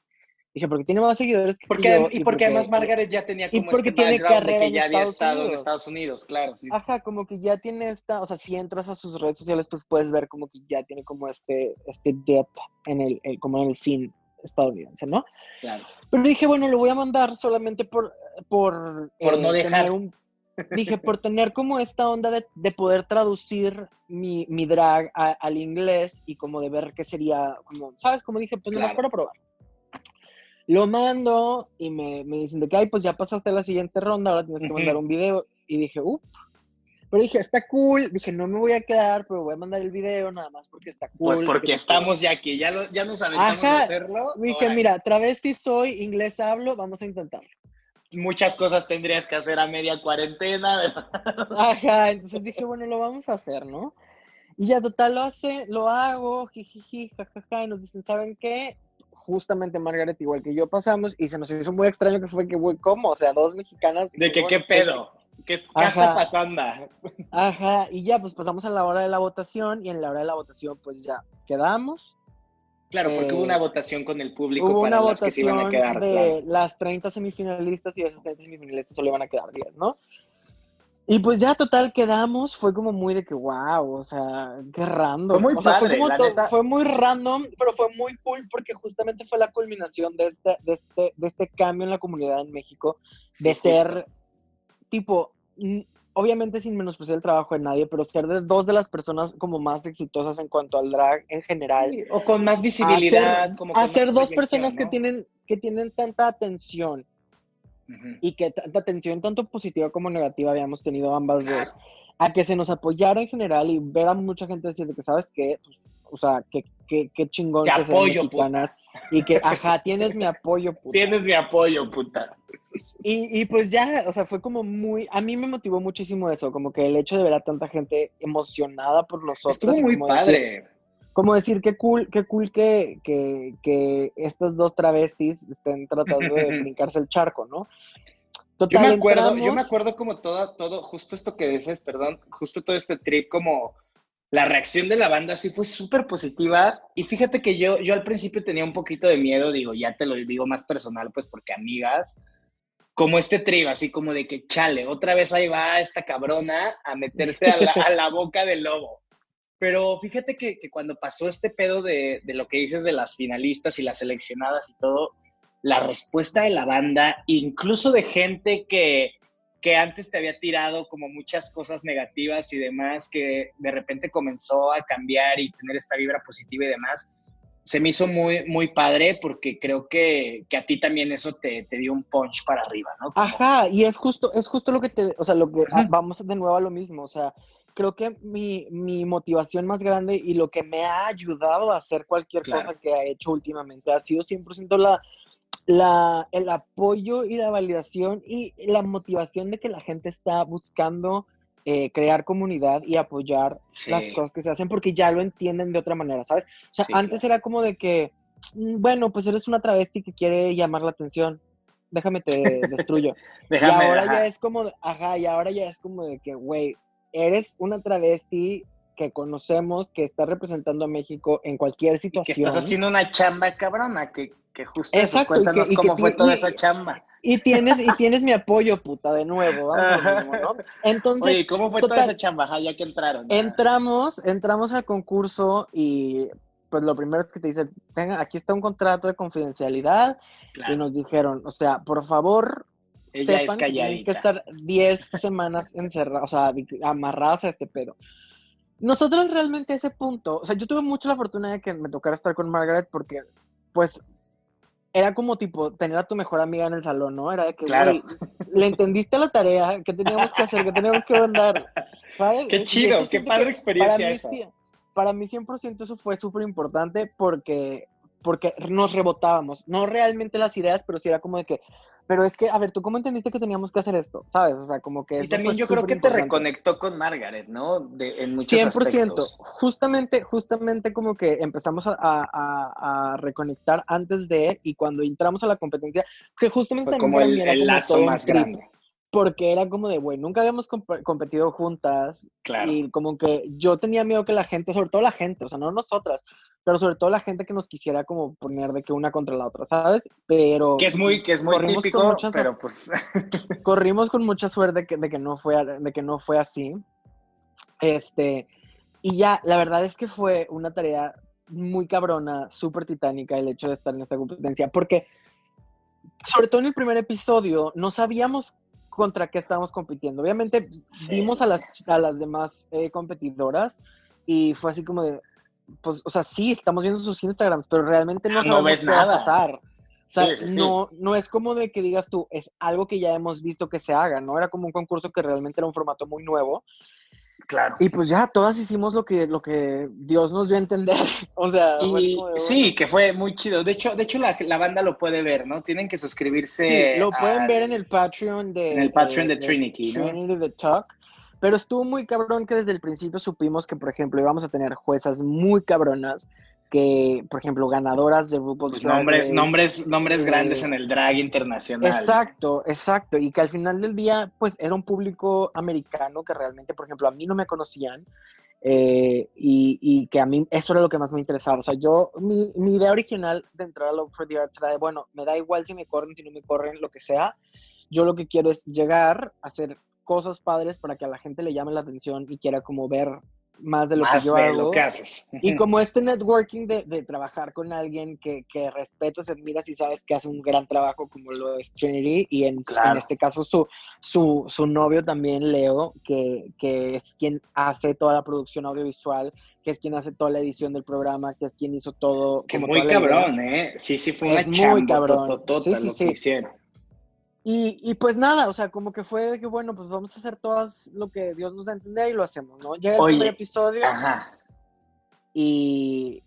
Dije, porque tiene más seguidores que porque, yo, Y, porque, además Margaret ya tenía como y porque este tiene carrera que ya había estado en Estados Unidos, claro. Sí. Ajá, como que ya tiene esta, o sea, si entras a sus redes sociales, pues puedes ver como que ya tiene como este, este depth en el, como en el scene estadounidense, ¿no? Claro. Pero dije, bueno, lo voy a mandar solamente por... Por, por no eh, dejar... un, Dije, por tener como esta onda de, poder traducir mi, drag al inglés y como de ver qué sería, como, ¿sabes? Como dije, pues nomás para probar. Lo mando y me, me, dicen de que, ay, pues ya pasaste la siguiente ronda, ahora tienes que mandar un video. Y dije, uff. Pero dije, está cool. Dije, no me voy a quedar, pero voy a mandar el video nada más porque está cool. Pues porque estamos ya aquí, ya, ya nos aventamos a hacerlo. Dije, mira, travesti soy, inglés hablo, vamos a intentarlo muchas cosas tendrías que hacer a media cuarentena, ¿verdad? Ajá, entonces dije, bueno, lo vamos a hacer, ¿no? Y ya total lo hace, lo hago, jijiji, jajaja, y nos dicen, ¿saben qué? Justamente Margaret, igual que yo, pasamos y se nos hizo muy extraño que fue que, güey, ¿cómo? O sea, dos mexicanas. De que, ¿qué pedo? ¿Qué, está pasando? Ajá, y ya, pues pasamos a la hora de la votación y en la hora de la votación, pues ya quedamos Claro, porque hubo una eh, votación con el público hubo para una las que se iban a quedar. De las 30 semifinalistas y de esas 30 semifinalistas solo iban a quedar 10, ¿no? Y pues ya total quedamos, fue como muy de que wow, o sea, qué random. Fue muy padre, fue, fue, muy random, pero fue muy cool porque justamente fue la culminación de este, de este, de este cambio en la comunidad en México, de ser tipo, obviamente sin menospreciar el trabajo de nadie, pero ser de dos de las personas como más exitosas en cuanto al drag en general. o con más visibilidad. Hacer, como dos personas que tienen, que tienen tanta atención y que tanta atención, tanto positiva como negativa, habíamos tenido ambas dos, a que se nos apoyara en general y ver a mucha gente decir que, ¿sabes qué? Pues, o sea, que, que, chingón. Te apoyo, puta. Y que, ajá, tienes mi apoyo, puta. Tienes mi apoyo, puta. Y, y, pues ya, o sea, fue como muy, a mí me motivó muchísimo eso, como que el hecho de ver a tanta gente emocionada por nosotros. Estuvo muy padre. como decir, qué cool, qué cool que, que, que estas dos travestis estén tratando de <laughs> brincarse el charco, ¿no? Total, yo me acuerdo, yo me acuerdo como todo, todo, justo esto que dices, perdón, justo todo este trip como la reacción de la banda sí fue súper positiva. Y fíjate que yo, yo al principio tenía un poquito de miedo, digo, ya te lo digo más personal, pues porque amigas, como este trío, así como de que chale, otra vez ahí va esta cabrona a meterse a la, boca del lobo. Pero fíjate que, cuando pasó este pedo de, de, lo que dices de las finalistas y las seleccionadas y todo, la respuesta de la banda, incluso de gente que, que antes te había tirado como muchas cosas negativas y demás, que de repente comenzó a cambiar y tener esta vibra positiva y demás, se me hizo muy, muy padre porque creo que, a ti también eso te, dio un punch para arriba, ¿no? Ajá, y es justo, es justo lo que te, o sea, lo que, vamos de nuevo a lo mismo, o sea, creo que mi, motivación más grande y lo que me ha ayudado a hacer cualquier cosa que ha hecho últimamente ha sido 100% la, la, el apoyo y la validación y la motivación de que la gente está buscando eh, crear comunidad y apoyar las cosas que se hacen porque ya lo entienden de otra manera, ¿sabes? O sea, antes era como de que, mm, bueno, pues eres una travesti que quiere llamar la atención, déjame te <laughs> destruyo. y ahora ya es como, ajá, y ahora ya es como de que, güey, eres una travesti que conocemos, que está representando a México en cualquier situación. que estás haciendo una chamba cabrona, que, que justo Exacto, cuéntanos cómo fue toda esa chamba. Y tienes, y <laughs> tienes mi apoyo, puta, de nuevo. Vamos ¿no? Entonces, Oye, ¿cómo fue toda esa chamba? ya que entraron. Entramos, entramos al concurso y pues lo primero es que te dicen, venga, aquí está un contrato de confidencialidad. Y nos dijeron, o sea, por favor, Ella sepan que tienen que estar 10 semanas encerrados, o sea, amarrados a este pedo. Nosotros realmente ese punto, o sea, yo tuve mucho la fortuna de que me tocara estar con Margaret porque, pues, era como tipo tener a tu mejor amiga en el salón, ¿no? Era de que, claro. le entendiste la tarea, ¿qué teníamos que hacer? ¿Qué teníamos que mandar? ¿Sabes? Qué chido, qué padre experiencia para Mí, para mí 100% eso fue súper importante porque, porque nos rebotábamos. No realmente las ideas, pero sí era como de que, pero es que, a ver, ¿tú cómo entendiste que teníamos que hacer esto? ¿Sabes? O sea, como que... Y también yo creo que te reconectó con Margaret, ¿no? De, en muchos 100%. Justamente, justamente como que empezamos a, a, reconectar antes de, y cuando entramos a la competencia, que justamente... como el, el lazo más grande. Porque era como de, güey, nunca habíamos competido juntas. Claro. Y como que yo tenía miedo que la gente, sobre todo la gente, o sea, no nosotras, pero sobre todo la gente que nos quisiera como poner de que una contra la otra, ¿sabes? Pero que es muy que es muy típico, pero pues <laughs> corrimos con mucha suerte de que, de que no fue de que no fue así. Este, y ya, la verdad es que fue una tarea muy cabrona, súper titánica el hecho de estar en esta competencia, porque sobre todo en el primer episodio no sabíamos contra qué estábamos compitiendo. Obviamente vimos a las, a las demás eh, competidoras y fue así como de, pues, o sea, sí, estamos viendo sus Instagrams, pero realmente no sabemos qué va a pasar. O sea, No, no es como de que digas tú, es algo que ya hemos visto que se haga, ¿no? Era como un concurso que realmente era un formato muy nuevo. Claro. Y pues ya, todas hicimos lo que, lo que Dios nos dio a entender. <laughs> o sea, sí, que fue muy chido. De hecho, de hecho la, la, banda lo puede ver, ¿no? Tienen que suscribirse. Lo pueden ver en el Patreon de... En el Patreon de, Trinity, ¿no? Trinity The Talk. Pero estuvo muy cabrón que desde el principio supimos que, por ejemplo, íbamos a tener juezas muy cabronas, que, por ejemplo, ganadoras de RuPaul's pues nombres, nombres, nombres grandes en el drag internacional. Exacto, exacto. Y que al final del día, pues, era un público americano que realmente, por ejemplo, a mí no me conocían. Eh, y, que a mí eso era lo que más me interesaba. O sea, yo, mi, mi idea original de entrar a Love for the Arts era de, bueno, me da igual si me corren, si no me corren, lo que sea. Yo lo que quiero es llegar a hacer cosas padres para que a la gente le llame la atención y quiera como ver más de lo que yo hago. Lo que haces. Y como este networking de, de trabajar con alguien que, que respetas, admiras y sabes que hace un gran trabajo como lo es Trinity y en, en este caso su, su, su, novio también, Leo, que, que, es quien hace toda la producción audiovisual, que es quien hace toda la edición del programa, que es quien hizo todo. Que muy cabrón, ¿eh? Sí, sí, fue una muy cabrón. sí, sí, sí. Y, pues nada, o sea, como que fue que bueno, pues vamos a hacer todo lo que Dios nos da a entender y lo hacemos, ¿no? Llega el primer episodio. Ajá. Y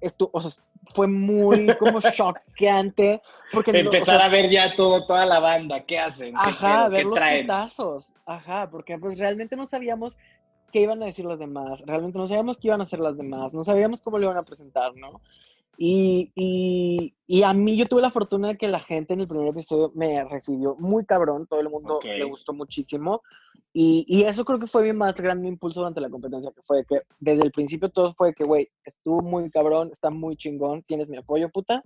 esto, o sea, fue muy <laughs> como choqueante. Porque Empezar a ver ya todo, toda la banda, ¿qué hacen? Ajá, ver los putazos. Ajá, porque pues realmente no sabíamos qué iban a decir los demás, realmente no sabíamos qué iban a hacer las demás, no sabíamos cómo lo iban a presentar, ¿no? Y, y, y, a mí yo tuve la fortuna de que la gente en el primer episodio me recibió muy cabrón, todo el mundo le gustó muchísimo. Y, y, eso creo que fue mi más grande impulso durante la competencia, que fue que desde el principio todo fue que, güey, estuvo muy cabrón, está muy chingón, tienes mi apoyo, puta.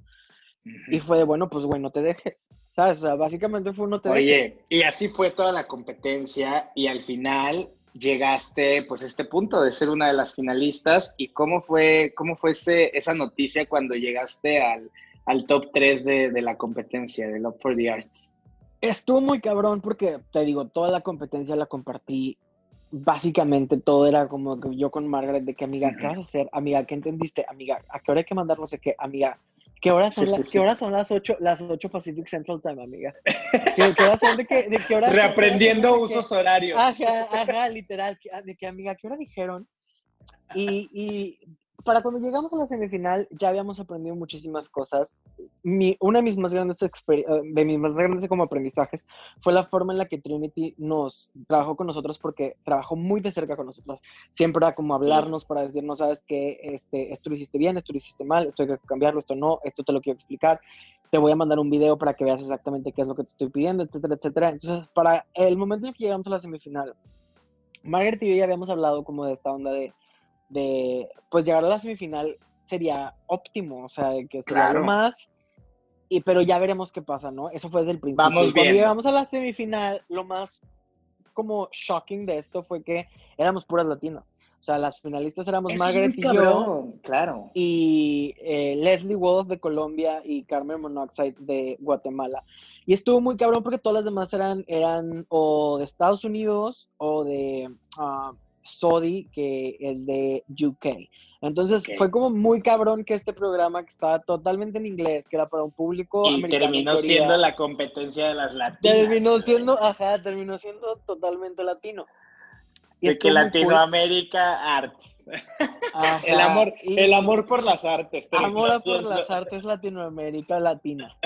Y fue de, bueno, pues, güey, no te dejes. ¿Sabes? O sea, básicamente fue no te Oye, y así fue toda la competencia y al final llegaste pues a este punto de ser una de las finalistas y cómo fue, cómo fue esa noticia cuando llegaste al, top 3 de, la competencia de Love for the Arts. Estuvo muy cabrón porque, te digo, toda la competencia la compartí. Básicamente todo era como yo con Margaret de que, amiga, ¿qué vas a hacer? Amiga, ¿qué entendiste? Amiga, ¿a qué hora hay que mandar no sé qué? Amiga, ¿Qué horas son, las, ¿qué horas son las 8, las 8 Pacific Central Time, amiga? ¿Qué, qué horas son de qué, de qué hora? Reaprendiendo usos horarios. Ajá, ajá, literal. De que, amiga, ¿qué hora dijeron? Y, y para cuando llegamos a la semifinal ya habíamos aprendido muchísimas cosas. Mi, una de mis más grandes eh, de mis más grandes como aprendizajes fue la forma en la que Trinity nos trabajó con nosotros porque trabajó muy de cerca con nosotros. Siempre era como hablarnos para decirnos, sabes que este, esto lo hiciste bien, esto lo hiciste mal, esto hay que cambiarlo, esto no, esto te lo quiero explicar. Te voy a mandar un video para que veas exactamente qué es lo que te estoy pidiendo, etcétera, etcétera. Entonces, para el momento en que llegamos a la semifinal, Margaret y yo ya habíamos hablado como de esta onda de de, pues llegar a la semifinal sería óptimo, o sea, que sería lo más, y, pero ya veremos qué pasa, ¿no? Eso fue desde el principio. Vamos Cuando llegamos a la semifinal, lo más como shocking de esto fue que éramos puras latinas. O sea, las finalistas éramos Margaret y yo. Claro. Y eh, Leslie Wolf de Colombia y Carmen Monoxide de Guatemala. Y estuvo muy cabrón porque todas las demás eran, eran o de Estados Unidos o de ah, Sodi, que es de UK. Entonces fue como muy cabrón que este programa que estaba totalmente en inglés, que era para un público y terminó siendo la competencia de las latinas. Terminó siendo, ajá, terminó siendo totalmente latino. Y de que Latinoamérica Arts. el amor, el amor por las artes. Amor por las artes Latinoamérica Latina.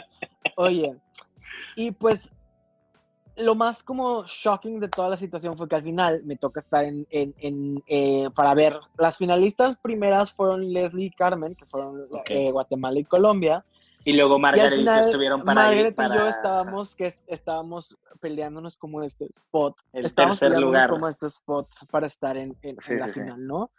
Oye, y pues lo más como shocking de toda la situación fue que al final me toca estar en, en, eh, para ver, las finalistas primeras fueron Leslie y Carmen, que fueron de eh, Guatemala y Colombia. Y luego Margaret y, estuvieron para Margaret y yo estábamos, que estábamos peleándonos como este spot. El estábamos tercer lugar. como este spot para estar en, la final, ¿no?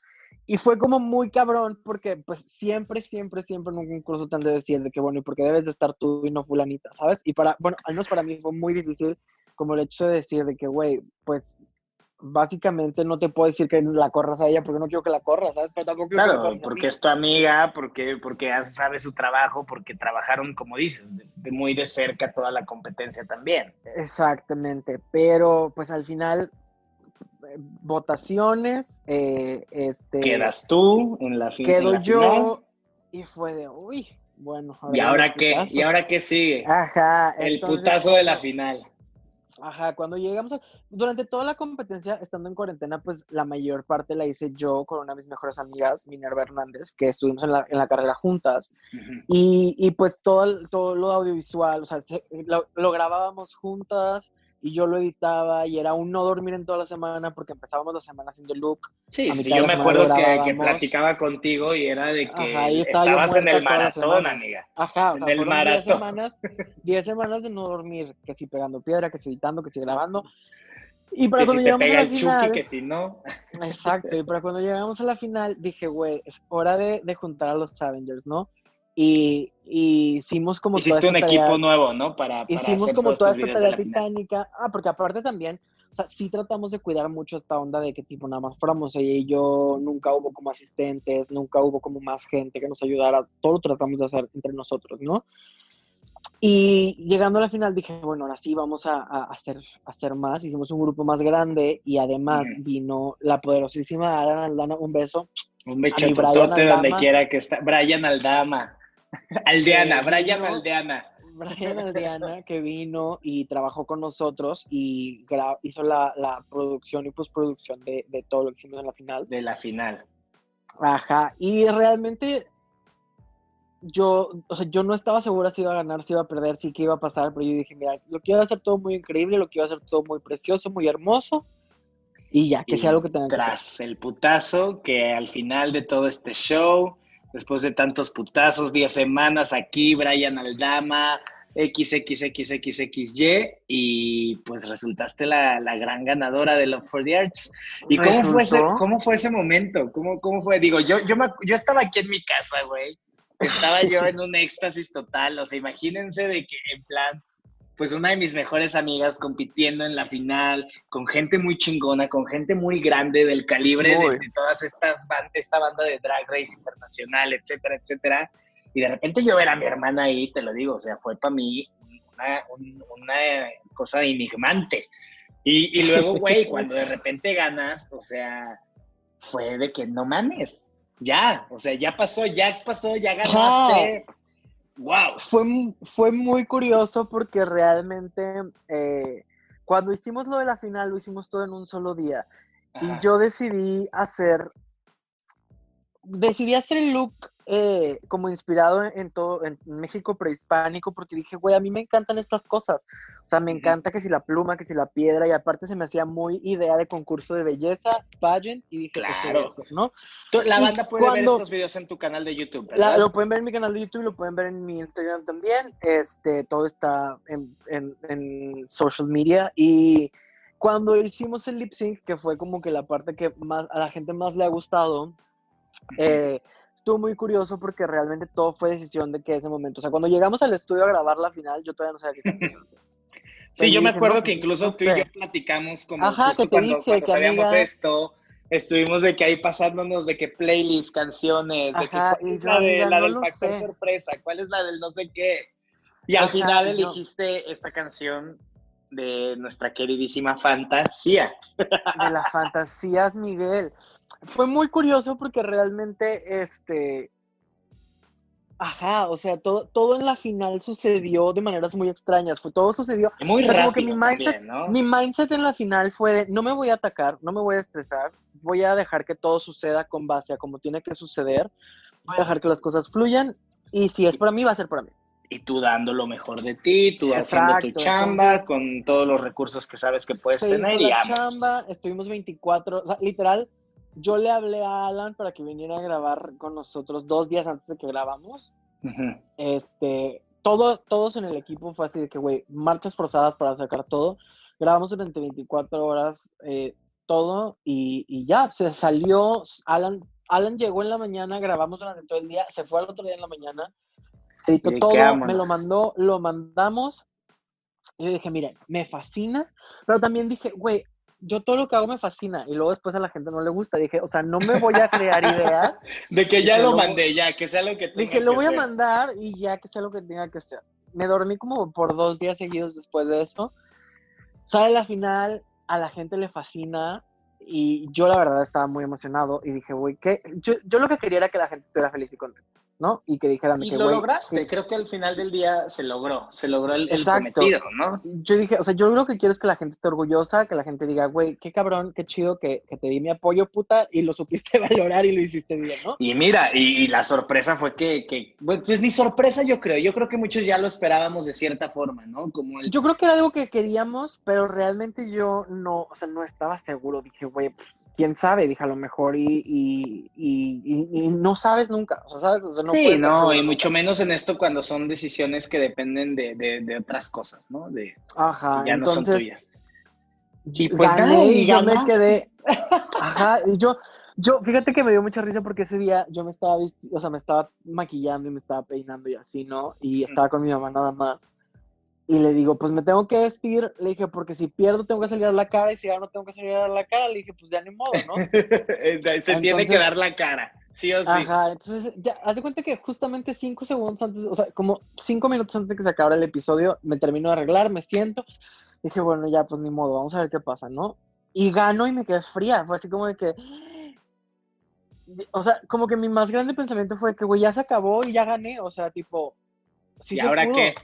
Y fue como muy cabrón porque pues siempre, siempre, siempre en un concurso te han de decir de que bueno, y porque debes de estar tú y no fulanita, ¿sabes? Y para, bueno, al menos para mí fue muy difícil como el hecho de decir de que, güey, pues básicamente no te puedo decir que la corras a ella porque no quiero que la corras, ¿sabes? Pero tampoco claro, porque es tu amiga, porque, porque sabe su trabajo, porque trabajaron, como dices, de, muy de cerca toda la competencia también. Exactamente, pero pues al final votaciones, eh, este... Quedas tú en la final. Quedo yo y fue de, uy, bueno. ¿Y ahora qué? ¿Y ahora qué sigue? Ajá. El putazo de la final. Ajá, cuando llegamos a... Durante toda la competencia, estando en cuarentena, pues la mayor parte la hice yo con una de mis mejores amigas, Minerva Hernández, que estuvimos en la, en la carrera juntas. y, y, pues todo, todo lo audiovisual, o sea, lo, lo grabábamos juntas, y yo lo editaba y era un no dormir en toda la semana porque empezábamos la semana haciendo look. Sí, sí, yo me acuerdo que, que, platicaba contigo y era de que estabas en el maratón, amiga. Ajá, o sea, fueron 10 semanas, 10 semanas de no dormir, que si pegando piedra, que si editando, que si grabando. Y para cuando llegamos a la final, que si no. Exacto, y para cuando llegamos a la final dije, güey, es hora de, de juntar a los Avengers, ¿no? Y, hicimos como Hiciste un equipo nuevo, ¿no? Para, hicimos como toda esta tarea titánica. Ah, porque aparte también, o sea, sí tratamos de cuidar mucho esta onda de que tipo nada más fuéramos ella y yo, nunca hubo como asistentes, nunca hubo como más gente que nos ayudara, todo lo tratamos de hacer entre nosotros, ¿no? Y llegando a la final dije, bueno, ahora sí vamos a, hacer, hacer más. Hicimos un grupo más grande y además vino la poderosísima Aldana. Un beso. Un beso donde quiera que está. Brian Aldama. <laughs> Aldeana, Brian Aldeana. Brian Adriana, que vino y trabajó con nosotros y hizo la, producción y postproducción de, de todo lo que hicimos en la final. De la final. Ajá, y realmente yo, o sea, yo no estaba segura si iba a ganar, si iba a perder, si qué iba a pasar, pero yo dije, mira, lo quiero hacer todo muy increíble, lo quiero hacer todo muy precioso, muy hermoso, y ya, que sea lo que tenga que Tras el putazo, que al final de todo este show, después de tantos putazos, 10 semanas aquí, Brian Aldama, XXXXXY, y pues resultaste la, gran ganadora de Love for the Arts. ¿Y cómo fue, ese, cómo fue ese momento? ¿Cómo, cómo fue? Digo, yo, yo, yo estaba aquí en mi casa, güey estaba yo en un éxtasis total, o sea, imagínense de que en plan, pues una de mis mejores amigas compitiendo en la final, con gente muy chingona, con gente muy grande del calibre de, todas estas bandas, esta banda de Drag Race Internacional, etcétera, etcétera. Y de repente yo ver a mi hermana ahí, te lo digo, o sea, fue para mí una, una, cosa enigmante. Y, y luego, <laughs> güey, cuando de repente ganas, o sea, fue de que no mames, ya, o sea, ya pasó, ya pasó, ya ganaste. Wow. Fue, fue muy curioso porque realmente eh, cuando hicimos lo de la final lo hicimos todo en un solo día. Y yo decidí hacer, decidí hacer el look eh, como inspirado en, todo, en México prehispánico, porque dije, güey, a mí me encantan estas cosas. O sea, me encanta que si la pluma, que si la piedra, y aparte se me hacía muy idea de concurso de belleza, pageant, y dije, claro, ¿no? La banda puede ver estos videos en tu canal de YouTube, lo pueden ver en mi canal de YouTube, lo pueden ver en mi Instagram también. Este, todo está en, en social media. Y cuando hicimos el lip sync, que fue como que la parte que más a la gente más le ha gustado, eh, estuvo muy curioso porque realmente todo fue decisión de que ese momento, o sea, cuando llegamos al estudio a grabar la final, yo todavía no sabía qué <laughs> canción. sí, yo me acuerdo que incluso tú y yo platicamos como Ajá, que cuando, dije, cuando sabíamos esto, estuvimos de que ahí pasándonos de que playlist, canciones, de que cuál es la, de, la del factor sorpresa, cuál es la del no sé qué. Y al final elegiste esta canción de nuestra queridísima fantasía. De las <laughs> fantasías, Miguel fue muy curioso porque realmente, este, ajá, o sea, todo, todo en la final sucedió de maneras muy extrañas, fue, todo sucedió. Muy rápido que mi mindset, mi mindset en la final fue de, no me voy a atacar, no me voy a estresar, voy a dejar que todo suceda con base a como tiene que suceder, voy a dejar que las cosas fluyan y si es para mí, va a ser para mí. Y tú dando lo mejor de ti, tú haciendo tu chamba con todos los recursos que sabes que puedes tener y la chamba, estuvimos 24, o sea, literal, yo le hablé a Alan para que viniera a grabar con nosotros dos días antes de que grabamos. Este, todo, todos en el equipo fue así de que, güey, marchas forzadas para sacar todo. Grabamos durante 24 horas eh, todo y, ya, se salió. Alan, Alan llegó en la mañana, grabamos durante todo el día, se fue al otro día en la mañana, editó todo, me lo mandó, lo mandamos. Y le dije, mire, me fascina, pero también dije, güey, yo todo lo que hago me fascina y luego después a la gente no le gusta. Dije, o sea, no me voy a crear ideas. <laughs> de que ya lo mandé, ya, que sea lo que tenga Dije, lo voy a mandar y ya que sea lo que tenga que ser. Me dormí como por dos días seguidos después de esto. Sale la final, a la gente le fascina y yo la verdad estaba muy emocionado y dije, güey, ¿qué? Yo, yo lo que quería era que la gente estuviera feliz y contenta. ¿No? Y que dijeran y lo lograste, creo que al final del día se logró, se logró el, el, cometido, ¿no? Yo dije, o sea, yo lo que quiero es que la gente esté orgullosa, que la gente diga, güey, qué cabrón, qué chido que, que, te di mi apoyo, puta, y lo supiste <laughs> valorar y lo hiciste bien, ¿no? Y mira, y, la sorpresa fue que, que, pues ni sorpresa yo creo, yo creo que muchos ya lo esperábamos de cierta forma, ¿no? Como Yo creo que era algo que queríamos, pero realmente yo no, o sea, no estaba seguro, dije, güey, pues quién sabe, dije a lo mejor y, y, y, no sabes nunca, o sea, ¿sabes? no sí, no, y mucho menos en esto cuando son decisiones que dependen de, de, otras cosas, ¿no? De, Ajá, ya no son tuyas. Y pues y yo me quedé, <laughs> ajá, y yo, yo, fíjate que me dio mucha risa porque ese día yo me estaba, o sea, me estaba maquillando y me estaba peinando y así, ¿no? Y estaba con mi mamá nada más. Y le digo, pues me tengo que vestir. Le dije, porque si pierdo tengo que salir a la cara y si gano tengo que salir a la cara. Le dije, pues ya ni modo, ¿no? <laughs> Se tiene que dar la cara, sí o sí. Ajá, entonces ya, haz de cuenta que justamente cinco segundos antes, o sea, como cinco minutos antes de que se acabara el episodio, me termino de arreglar, me siento. Dije, bueno, ya, pues ni modo, vamos a ver qué pasa, ¿no? Y gano y me quedé fría. Fue así como de que. O sea, como que mi más grande pensamiento fue que, güey, ya se acabó y ya gané. O sea, tipo. ¿Y ahora qué?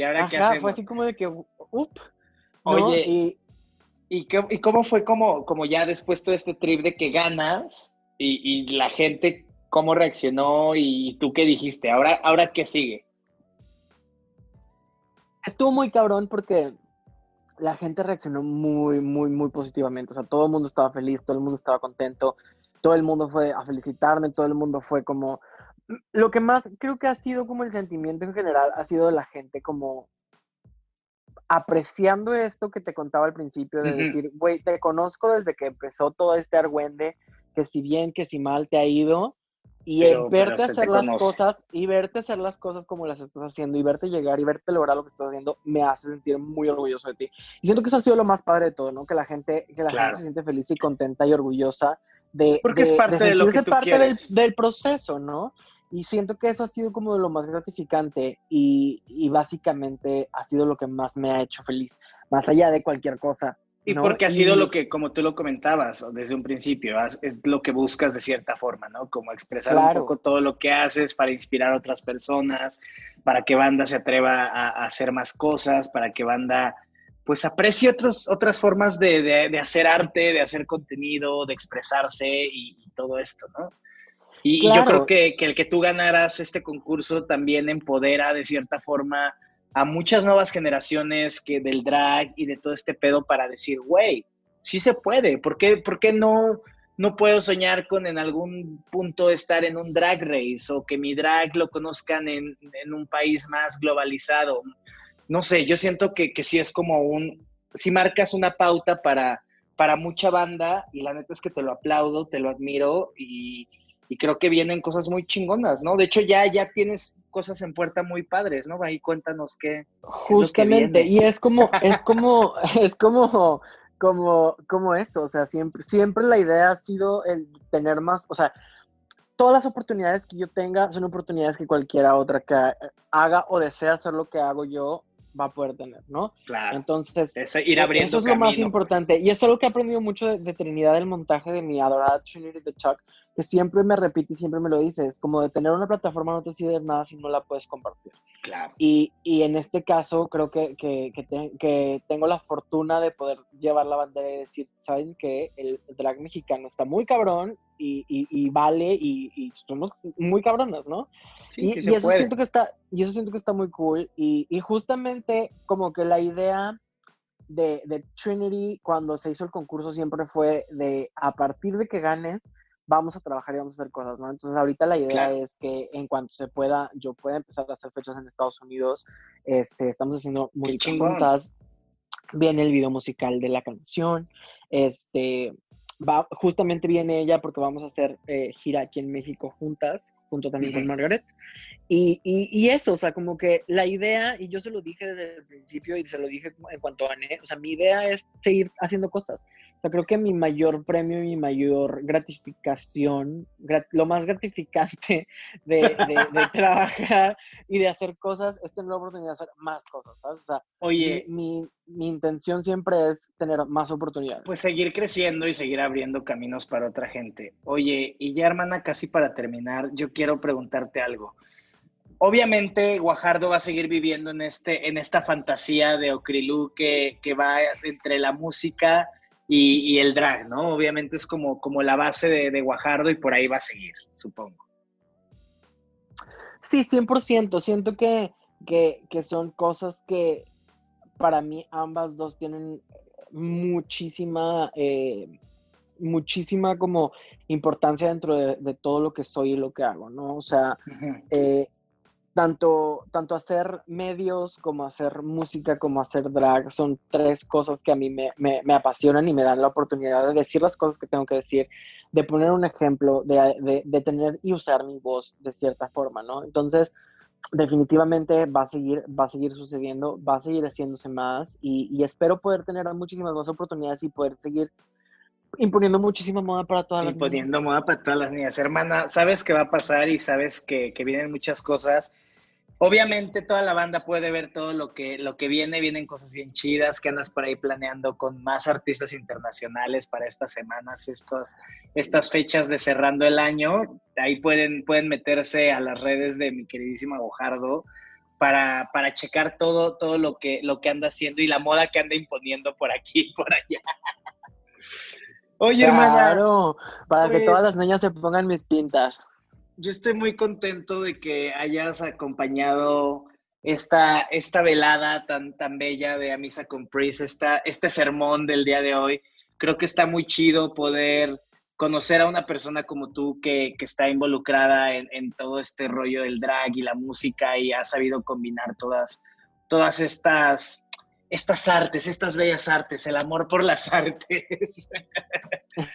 ¿Y ahora qué hacemos? fue así como de que, up. Oye, y, y, ¿y, cómo fue como, como ya después todo este trip de que ganas y, y, la gente cómo reaccionó y tú qué dijiste? ¿Ahora, ahora qué sigue? Estuvo muy cabrón porque la gente reaccionó muy, muy, muy positivamente. O sea, todo el mundo estaba feliz, todo el mundo estaba contento, todo el mundo fue a felicitarme, todo el mundo fue como... Lo que más creo que ha sido como el sentimiento en general ha sido de la gente como apreciando esto que te contaba al principio, de decir, güey, te conozco desde que empezó todo este argüende, que si bien, que si mal te ha ido, y verte hacer las cosas, y verte hacer las cosas como las estás haciendo, y verte llegar y verte lograr lo que estás haciendo, me hace sentir muy orgulloso de ti. Y siento que eso ha sido lo más padre de todo, ¿no? Que la gente, que la gente se siente feliz y contenta y orgullosa de, Porque es parte de, lo que tú parte del, del, proceso, ¿no? Y siento que eso ha sido como lo más gratificante y, y, básicamente ha sido lo que más me ha hecho feliz, más allá de cualquier cosa. Y porque ha sido lo que, como tú lo comentabas desde un principio, es lo que buscas de cierta forma, ¿no? Como expresar un poco todo lo que haces para inspirar a otras personas, para que banda se atreva a, hacer más cosas, para que banda pues aprecie otros, otras formas de, de, hacer arte, de hacer contenido, de expresarse y, todo esto, ¿no? Y, yo creo que, que, el que tú ganaras este concurso también empodera de cierta forma a muchas nuevas generaciones que del drag y de todo este pedo para decir, güey, sí se puede, ¿por qué, por qué no, no puedo soñar con en algún punto estar en un drag race o que mi drag lo conozcan en, en un país más globalizado? No sé, yo siento que, que sí es como un, si marcas una pauta para, para mucha banda y la neta es que te lo aplaudo, te lo admiro y, y creo que vienen cosas muy chingonas, ¿no? De hecho, ya, ya tienes cosas en puerta muy padres, ¿no? Ahí cuéntanos qué. Justamente, y es como, es como, <laughs> es como, como, como esto, o sea, siempre, siempre la idea ha sido el tener más, o sea, todas las oportunidades que yo tenga son oportunidades que cualquiera otra que haga o desea hacer lo que hago yo va a poder tener, ¿no? Claro. Entonces, ir e, abriendo eso es lo más importante. Y eso es lo que he aprendido mucho de, Trinidad del montaje de mi adorada Trinity de Chuck, que siempre me repite y siempre me lo dice, es como de tener una plataforma no te sirve nada si no la puedes compartir. Claro. Y, y en este caso creo que, que, que, tengo la fortuna de poder llevar la bandera y decir, ¿saben que El drag mexicano está muy cabrón y, y, vale y, somos muy cabronas, ¿no? Sí, y, y eso siento que está, y eso siento que está muy cool. Y, justamente como que la idea de, de Trinity cuando se hizo el concurso siempre fue de a partir de que ganes, vamos a trabajar y vamos a hacer cosas, ¿no? Entonces ahorita la idea es que en cuanto se pueda, yo pueda empezar a hacer fechas en Estados Unidos. Este, estamos haciendo muy juntas. Viene el video musical de la canción. Este, va, justamente viene ella porque vamos a hacer eh, gira aquí en México juntas, junto también con Margaret. Y, y, y, eso, o sea, como que la idea, y yo se lo dije desde el principio y se lo dije en cuanto a Ané, o sea, mi idea es seguir haciendo cosas. O sea, creo que mi mayor premio y mi mayor gratificación, lo más gratificante <laughs> de, de, <laughs> trabajar y de hacer cosas es tener la oportunidad de hacer más cosas, ¿sabes? O sea, Oye, mi, mi, intención siempre es tener más oportunidades. Pues seguir creciendo y seguir abriendo caminos para otra gente. Oye, y ya hermana, casi para terminar, yo quiero preguntarte algo obviamente Guajardo va a seguir viviendo en, este, en esta fantasía de Ocrilú que, que va entre la música y, el drag, ¿no? Obviamente es como, como la base de, Guajardo y por ahí va a seguir, supongo. Sí, 100%. Siento que, que, que son cosas que para mí ambas dos tienen muchísima, eh, muchísima como importancia dentro de, todo lo que soy y lo que hago, ¿no? O sea, tanto, tanto hacer medios como hacer música como hacer drag son tres cosas que a mí me, me, apasionan y me dan la oportunidad de decir las cosas que tengo que decir, de poner un ejemplo, de, de, de tener y usar mi voz de cierta forma, ¿no? Entonces, definitivamente va a seguir, va a seguir sucediendo, va a seguir haciéndose más y, y espero poder tener muchísimas más oportunidades y poder seguir imponiendo muchísima moda para todas las Imponiendo moda para todas las niñas. Hermana, sabes qué va a pasar y sabes que, que, vienen muchas cosas. Obviamente toda la banda puede ver todo lo que, lo que viene, vienen cosas bien chidas, que andas por ahí planeando con más artistas internacionales para estas semanas, estas, estas fechas de cerrando el año. Ahí pueden, pueden meterse a las redes de mi queridísima Bojardo para, para checar todo, todo lo que, lo que anda haciendo y la moda que anda imponiendo por aquí y por allá. Oye, claro, para que todas pues las niñas se pongan mis pintas. Yo estoy muy contento de que hayas acompañado esta, esta velada tan, tan bella de Amisa con Pris, este sermón del día de hoy. Creo que está muy chido poder conocer a una persona como tú que, está involucrada en, todo este rollo del drag y la música y ha sabido combinar todas, todas estas, estas artes, estas bellas artes, el amor por las artes. <laughs>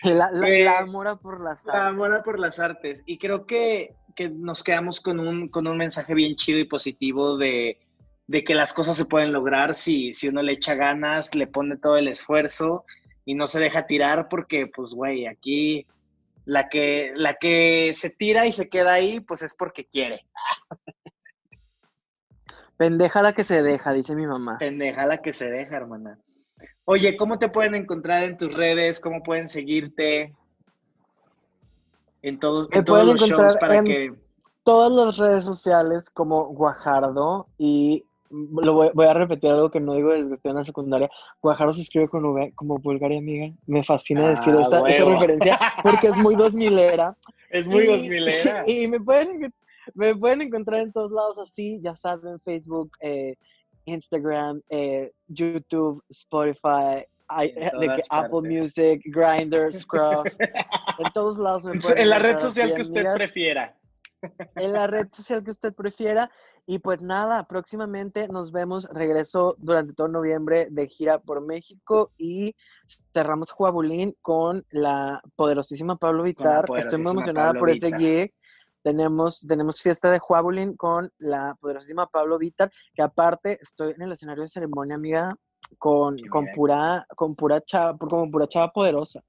La, la, amor por las artes. La amor por las artes. Y creo que, nos quedamos con un, con un mensaje bien chido y positivo de, que las cosas se pueden lograr si, si uno le echa ganas, le pone todo el esfuerzo y no se deja tirar porque, pues, güey, aquí la que, la que se tira y se queda ahí, pues es porque quiere. <laughs> Pendeja la que se deja, dice mi mamá. Pendeja la que se deja, hermana. Oye, ¿cómo te pueden encontrar en tus redes? ¿Cómo pueden seguirte? En todos, en todos los shows para que. Todas las redes sociales como Guajardo y lo voy, a repetir algo que no digo desde que estoy en la secundaria. Guajardo se escribe con V como Bulgaria amiga. Me fascina decir esta, referencia porque es muy dos milera. <laughs> Es muy dos milera. <laughs> Y, me, pueden, me pueden encontrar en todos lados así, ya saben, Facebook, eh, Instagram, eh, YouTube, Spotify, Apple Music, Grindr, <laughs> Scruff. en todos lados me pueden En la red social que usted prefiera. En la red social que usted prefiera. Y pues nada, próximamente nos vemos, regreso durante todo noviembre de gira por México y cerramos Juabulín con la poderosísima Pablo Vitar. Estoy muy emocionada por ese gig. Tenemos, tenemos fiesta de Juabulín con la poderosísima Pablo Vitar, que aparte estoy en el escenario de ceremonia, amiga, con, con pura, con pura chava, como pura chava poderosa.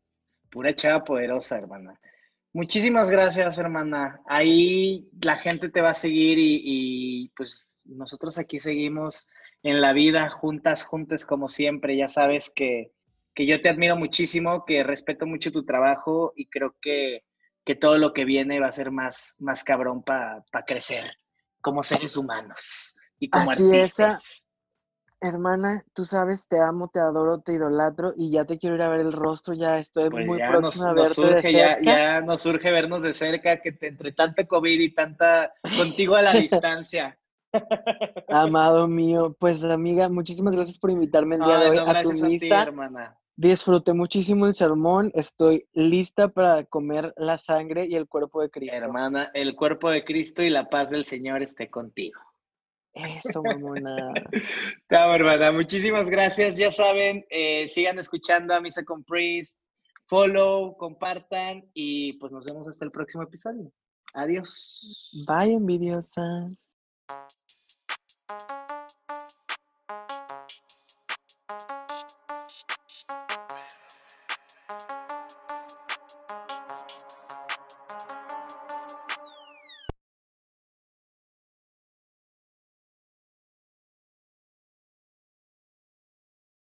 Pura chava poderosa, hermana. Muchísimas gracias, hermana. Ahí la gente te va a seguir y, pues nosotros aquí seguimos en la vida juntas, juntas como siempre. Ya sabes que, yo te admiro muchísimo, que respeto mucho tu trabajo y creo que, todo lo que viene va a ser más, más cabrón para crecer como seres humanos y como artistas. Hermana, tú sabes, te amo, te adoro, te idolatro y ya te quiero ir a ver el rostro, ya estoy pues muy próxima a verte surge, Ya, ya, nos surge vernos de cerca, que entre tanta COVID y tanta contigo a la <laughs> distancia. <laughs> Amado mío, pues amiga, muchísimas gracias por invitarme el día de hoy a tu misa. hermana. Disfruté muchísimo el sermón, estoy lista para comer la sangre y el cuerpo de Cristo. Hermana, el cuerpo de Cristo y la paz del Señor esté contigo. Eso, mamona. <laughs> Chao, hermana. Muchísimas gracias. Ya saben, eh, sigan escuchando a Misa con Priest. Follow, compartan y pues nos vemos hasta el próximo episodio. Adiós. Bye, envidiosas.